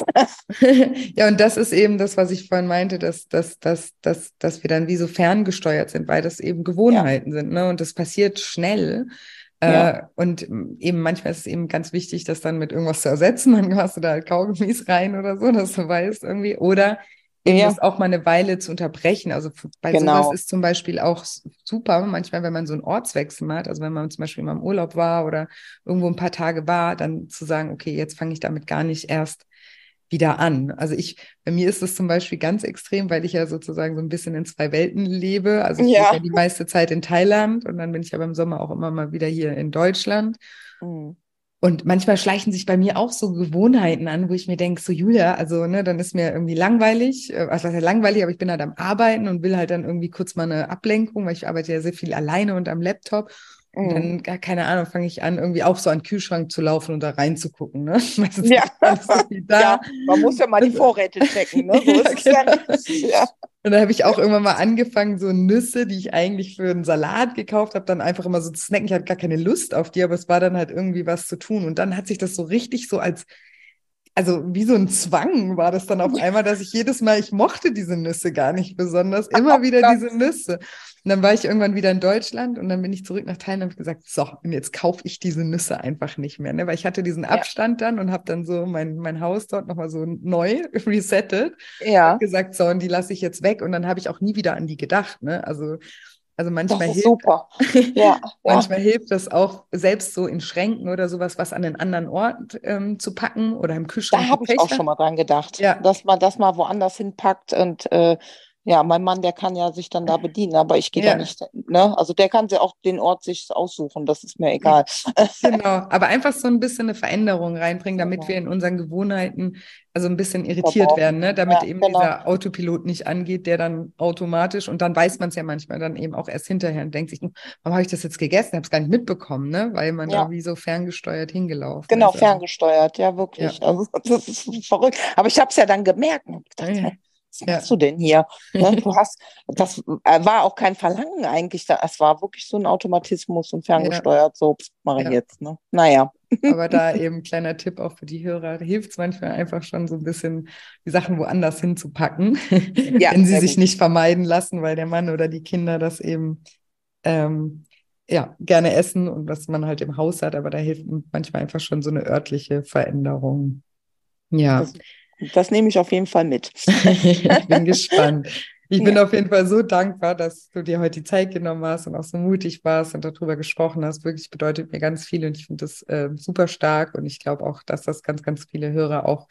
ja, und das ist eben das, was ich vorhin meinte, dass, dass, dass, dass, dass wir dann wie so ferngesteuert sind, weil das eben Gewohnheiten ja. sind. Ne? Und das passiert schnell. Äh, ja. Äh, und eben manchmal ist es eben ganz wichtig, das dann mit irgendwas zu ersetzen. Dann hast du da halt Kaugummis rein oder so, dass du weißt irgendwie. Oder eben ja. das auch mal eine Weile zu unterbrechen. Also bei genau. sowas ist zum Beispiel auch super, manchmal, wenn man so einen Ortswechsel hat, also wenn man zum Beispiel mal im Urlaub war oder irgendwo ein paar Tage war, dann zu sagen, okay, jetzt fange ich damit gar nicht erst wieder an. Also ich, bei mir ist es zum Beispiel ganz extrem, weil ich ja sozusagen so ein bisschen in zwei Welten lebe. Also ich ja. bin ja die meiste Zeit in Thailand und dann bin ich aber im Sommer auch immer mal wieder hier in Deutschland. Mhm. Und manchmal schleichen sich bei mir auch so Gewohnheiten an, wo ich mir denke, so Julia, also ne, dann ist mir irgendwie langweilig, äh, was heißt langweilig, aber ich bin halt am Arbeiten und will halt dann irgendwie kurz mal eine Ablenkung, weil ich arbeite ja sehr viel alleine und am Laptop. Und dann, mhm. gar keine Ahnung, fange ich an, irgendwie auch so an den Kühlschrank zu laufen und da reinzugucken. Ne? Meistens ja. So ja, man muss ja mal die Vorräte checken. Ne? So ja, genau. ja. Und da habe ich auch irgendwann mal angefangen, so Nüsse, die ich eigentlich für einen Salat gekauft habe, dann einfach immer so zu snacken. Ich hatte gar keine Lust auf die, aber es war dann halt irgendwie was zu tun. Und dann hat sich das so richtig so als also wie so ein Zwang war das dann auf einmal, dass ich jedes Mal, ich mochte diese Nüsse gar nicht besonders, immer wieder diese Nüsse. Und dann war ich irgendwann wieder in Deutschland und dann bin ich zurück nach Thailand und habe gesagt, so, und jetzt kaufe ich diese Nüsse einfach nicht mehr, ne? weil ich hatte diesen Abstand ja. dann und habe dann so mein, mein Haus dort nochmal so neu resettet. Ja. Und gesagt, so, und die lasse ich jetzt weg und dann habe ich auch nie wieder an die gedacht. Ne? Also also manchmal hilft, super. Ja, manchmal ja. hilft das auch selbst so in Schränken oder sowas, was an einen anderen Ort ähm, zu packen oder im Kühlschrank. Da habe ich auch schon mal dran gedacht, ja. dass man das mal woanders hinpackt und äh, ja, mein Mann, der kann ja sich dann da bedienen, aber ich gehe ja. da nicht. Ne? Also der kann sich auch den Ort sich aussuchen, das ist mir egal. Genau, aber einfach so ein bisschen eine Veränderung reinbringen, damit genau. wir in unseren Gewohnheiten also ein bisschen irritiert werden, ne? damit ja, eben genau. dieser Autopilot nicht angeht, der dann automatisch und dann weiß man es ja manchmal dann eben auch erst hinterher und denkt sich, hm, warum habe ich das jetzt gegessen? Ich habe es gar nicht mitbekommen, ne? weil man ja. da wie so ferngesteuert hingelaufen genau, ist. Genau, ferngesteuert, ja wirklich. Ja. Also das ist verrückt. Aber ich habe es ja dann gemerkt und gedacht, was machst ja. du denn hier? Ne? Du hast, das äh, war auch kein Verlangen eigentlich, da, es war wirklich so ein Automatismus und ferngesteuert, ja. so mache ich ja. jetzt. Ne? Naja. Aber da eben kleiner Tipp auch für die Hörer, hilft es manchmal einfach schon so ein bisschen, die Sachen woanders hinzupacken, ja, wenn sie sich gut. nicht vermeiden lassen, weil der Mann oder die Kinder das eben ähm, ja, gerne essen und was man halt im Haus hat, aber da hilft manchmal einfach schon so eine örtliche Veränderung. Ja. Das das nehme ich auf jeden Fall mit. ich bin gespannt. Ich bin ja. auf jeden Fall so dankbar, dass du dir heute die Zeit genommen hast und auch so mutig warst und darüber gesprochen hast. Wirklich bedeutet mir ganz viel und ich finde das äh, super stark und ich glaube auch, dass das ganz, ganz viele Hörer auch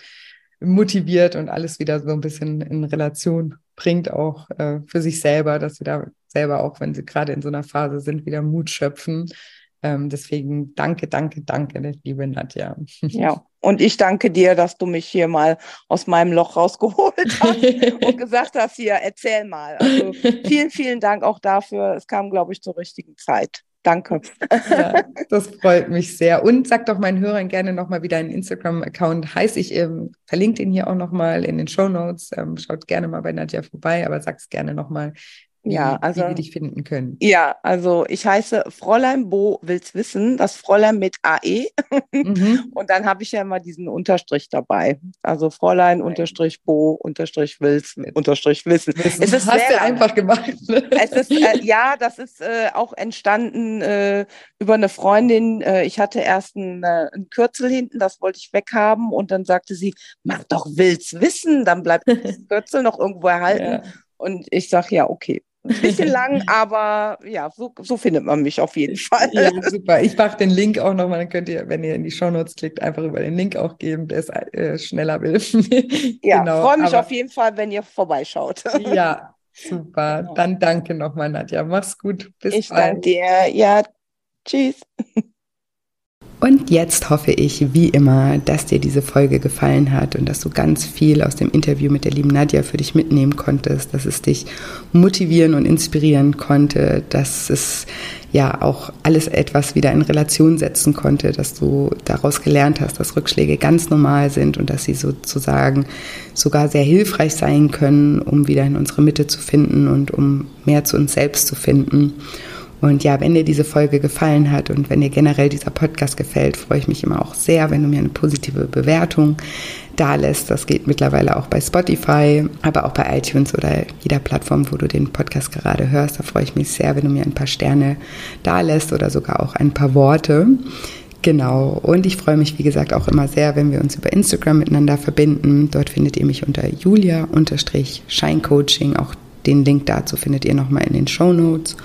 motiviert und alles wieder so ein bisschen in Relation bringt, auch äh, für sich selber, dass sie da selber auch, wenn sie gerade in so einer Phase sind, wieder Mut schöpfen ähm, deswegen danke, danke, danke, liebe Nadja. Ja, und ich danke dir, dass du mich hier mal aus meinem Loch rausgeholt hast und gesagt hast, hier, erzähl mal. Also vielen, vielen Dank auch dafür. Es kam, glaube ich, zur richtigen Zeit. Danke. Ja, das freut mich sehr. Und sag doch meinen Hörern gerne nochmal, wie dein Instagram-Account heißt. Ich ähm, verlinke den hier auch nochmal in den Show Notes. Ähm, schaut gerne mal bei Nadja vorbei, aber sag es gerne nochmal, ja, also, wie wir dich finden können. Ja, also ich heiße Fräulein Bo will's wissen, das Fräulein mit AE. Mhm. Und dann habe ich ja immer diesen Unterstrich dabei. Also Fräulein Unterstrich Bo Unterstrich will's Unterstrich wissen. wissen. Es ist Hast du einfach gemacht. Ne? Es ist, äh, ja, das ist äh, auch entstanden äh, über eine Freundin. Äh, ich hatte erst ein, äh, ein Kürzel hinten, das wollte ich weghaben. Und dann sagte sie, mach doch will's wissen, dann bleibt das Kürzel noch irgendwo erhalten. Ja. Und ich sage, ja, okay. Ein bisschen lang, aber ja, so, so, findet man mich auf jeden Fall. Ja, super. Ich mache den Link auch nochmal, dann könnt ihr, wenn ihr in die Shownotes klickt, einfach über den Link auch geben, der es äh, schneller will. ja, genau, freue mich aber, auf jeden Fall, wenn ihr vorbeischaut. ja, super. Genau. Dann danke nochmal, Nadja. Mach's gut. Bis ich bald. Ich danke dir. Ja, tschüss. Und jetzt hoffe ich, wie immer, dass dir diese Folge gefallen hat und dass du ganz viel aus dem Interview mit der lieben Nadja für dich mitnehmen konntest, dass es dich motivieren und inspirieren konnte, dass es ja auch alles etwas wieder in Relation setzen konnte, dass du daraus gelernt hast, dass Rückschläge ganz normal sind und dass sie sozusagen sogar sehr hilfreich sein können, um wieder in unsere Mitte zu finden und um mehr zu uns selbst zu finden. Und ja, wenn dir diese Folge gefallen hat und wenn dir generell dieser Podcast gefällt, freue ich mich immer auch sehr, wenn du mir eine positive Bewertung da lässt. Das geht mittlerweile auch bei Spotify, aber auch bei iTunes oder jeder Plattform, wo du den Podcast gerade hörst. Da freue ich mich sehr, wenn du mir ein paar Sterne da lässt oder sogar auch ein paar Worte. Genau. Und ich freue mich, wie gesagt, auch immer sehr, wenn wir uns über Instagram miteinander verbinden. Dort findet ihr mich unter julia-scheincoaching. Auch den Link dazu findet ihr nochmal in den Show Notes.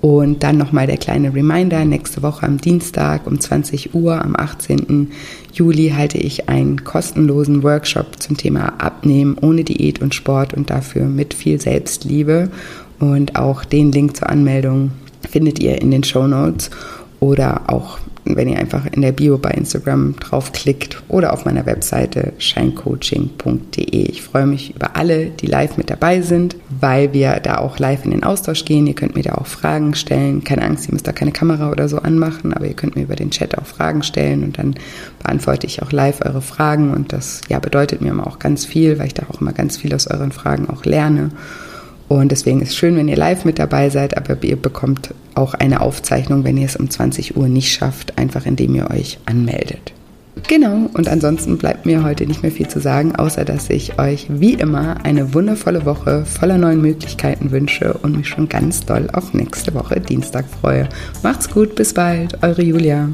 Und dann nochmal der kleine Reminder, nächste Woche am Dienstag um 20 Uhr, am 18. Juli, halte ich einen kostenlosen Workshop zum Thema Abnehmen ohne Diät und Sport und dafür mit viel Selbstliebe. Und auch den Link zur Anmeldung findet ihr in den Show Notes oder auch wenn ihr einfach in der Bio bei Instagram draufklickt oder auf meiner Webseite scheincoaching.de. Ich freue mich über alle, die live mit dabei sind, weil wir da auch live in den Austausch gehen. Ihr könnt mir da auch Fragen stellen. Keine Angst, ihr müsst da keine Kamera oder so anmachen, aber ihr könnt mir über den Chat auch Fragen stellen und dann beantworte ich auch live eure Fragen und das ja bedeutet mir immer auch ganz viel, weil ich da auch immer ganz viel aus euren Fragen auch lerne. Und deswegen ist es schön, wenn ihr live mit dabei seid, aber ihr bekommt auch eine Aufzeichnung, wenn ihr es um 20 Uhr nicht schafft, einfach indem ihr euch anmeldet. Genau, und ansonsten bleibt mir heute nicht mehr viel zu sagen, außer dass ich euch wie immer eine wundervolle Woche voller neuen Möglichkeiten wünsche und mich schon ganz doll auf nächste Woche Dienstag freue. Macht's gut, bis bald, eure Julia.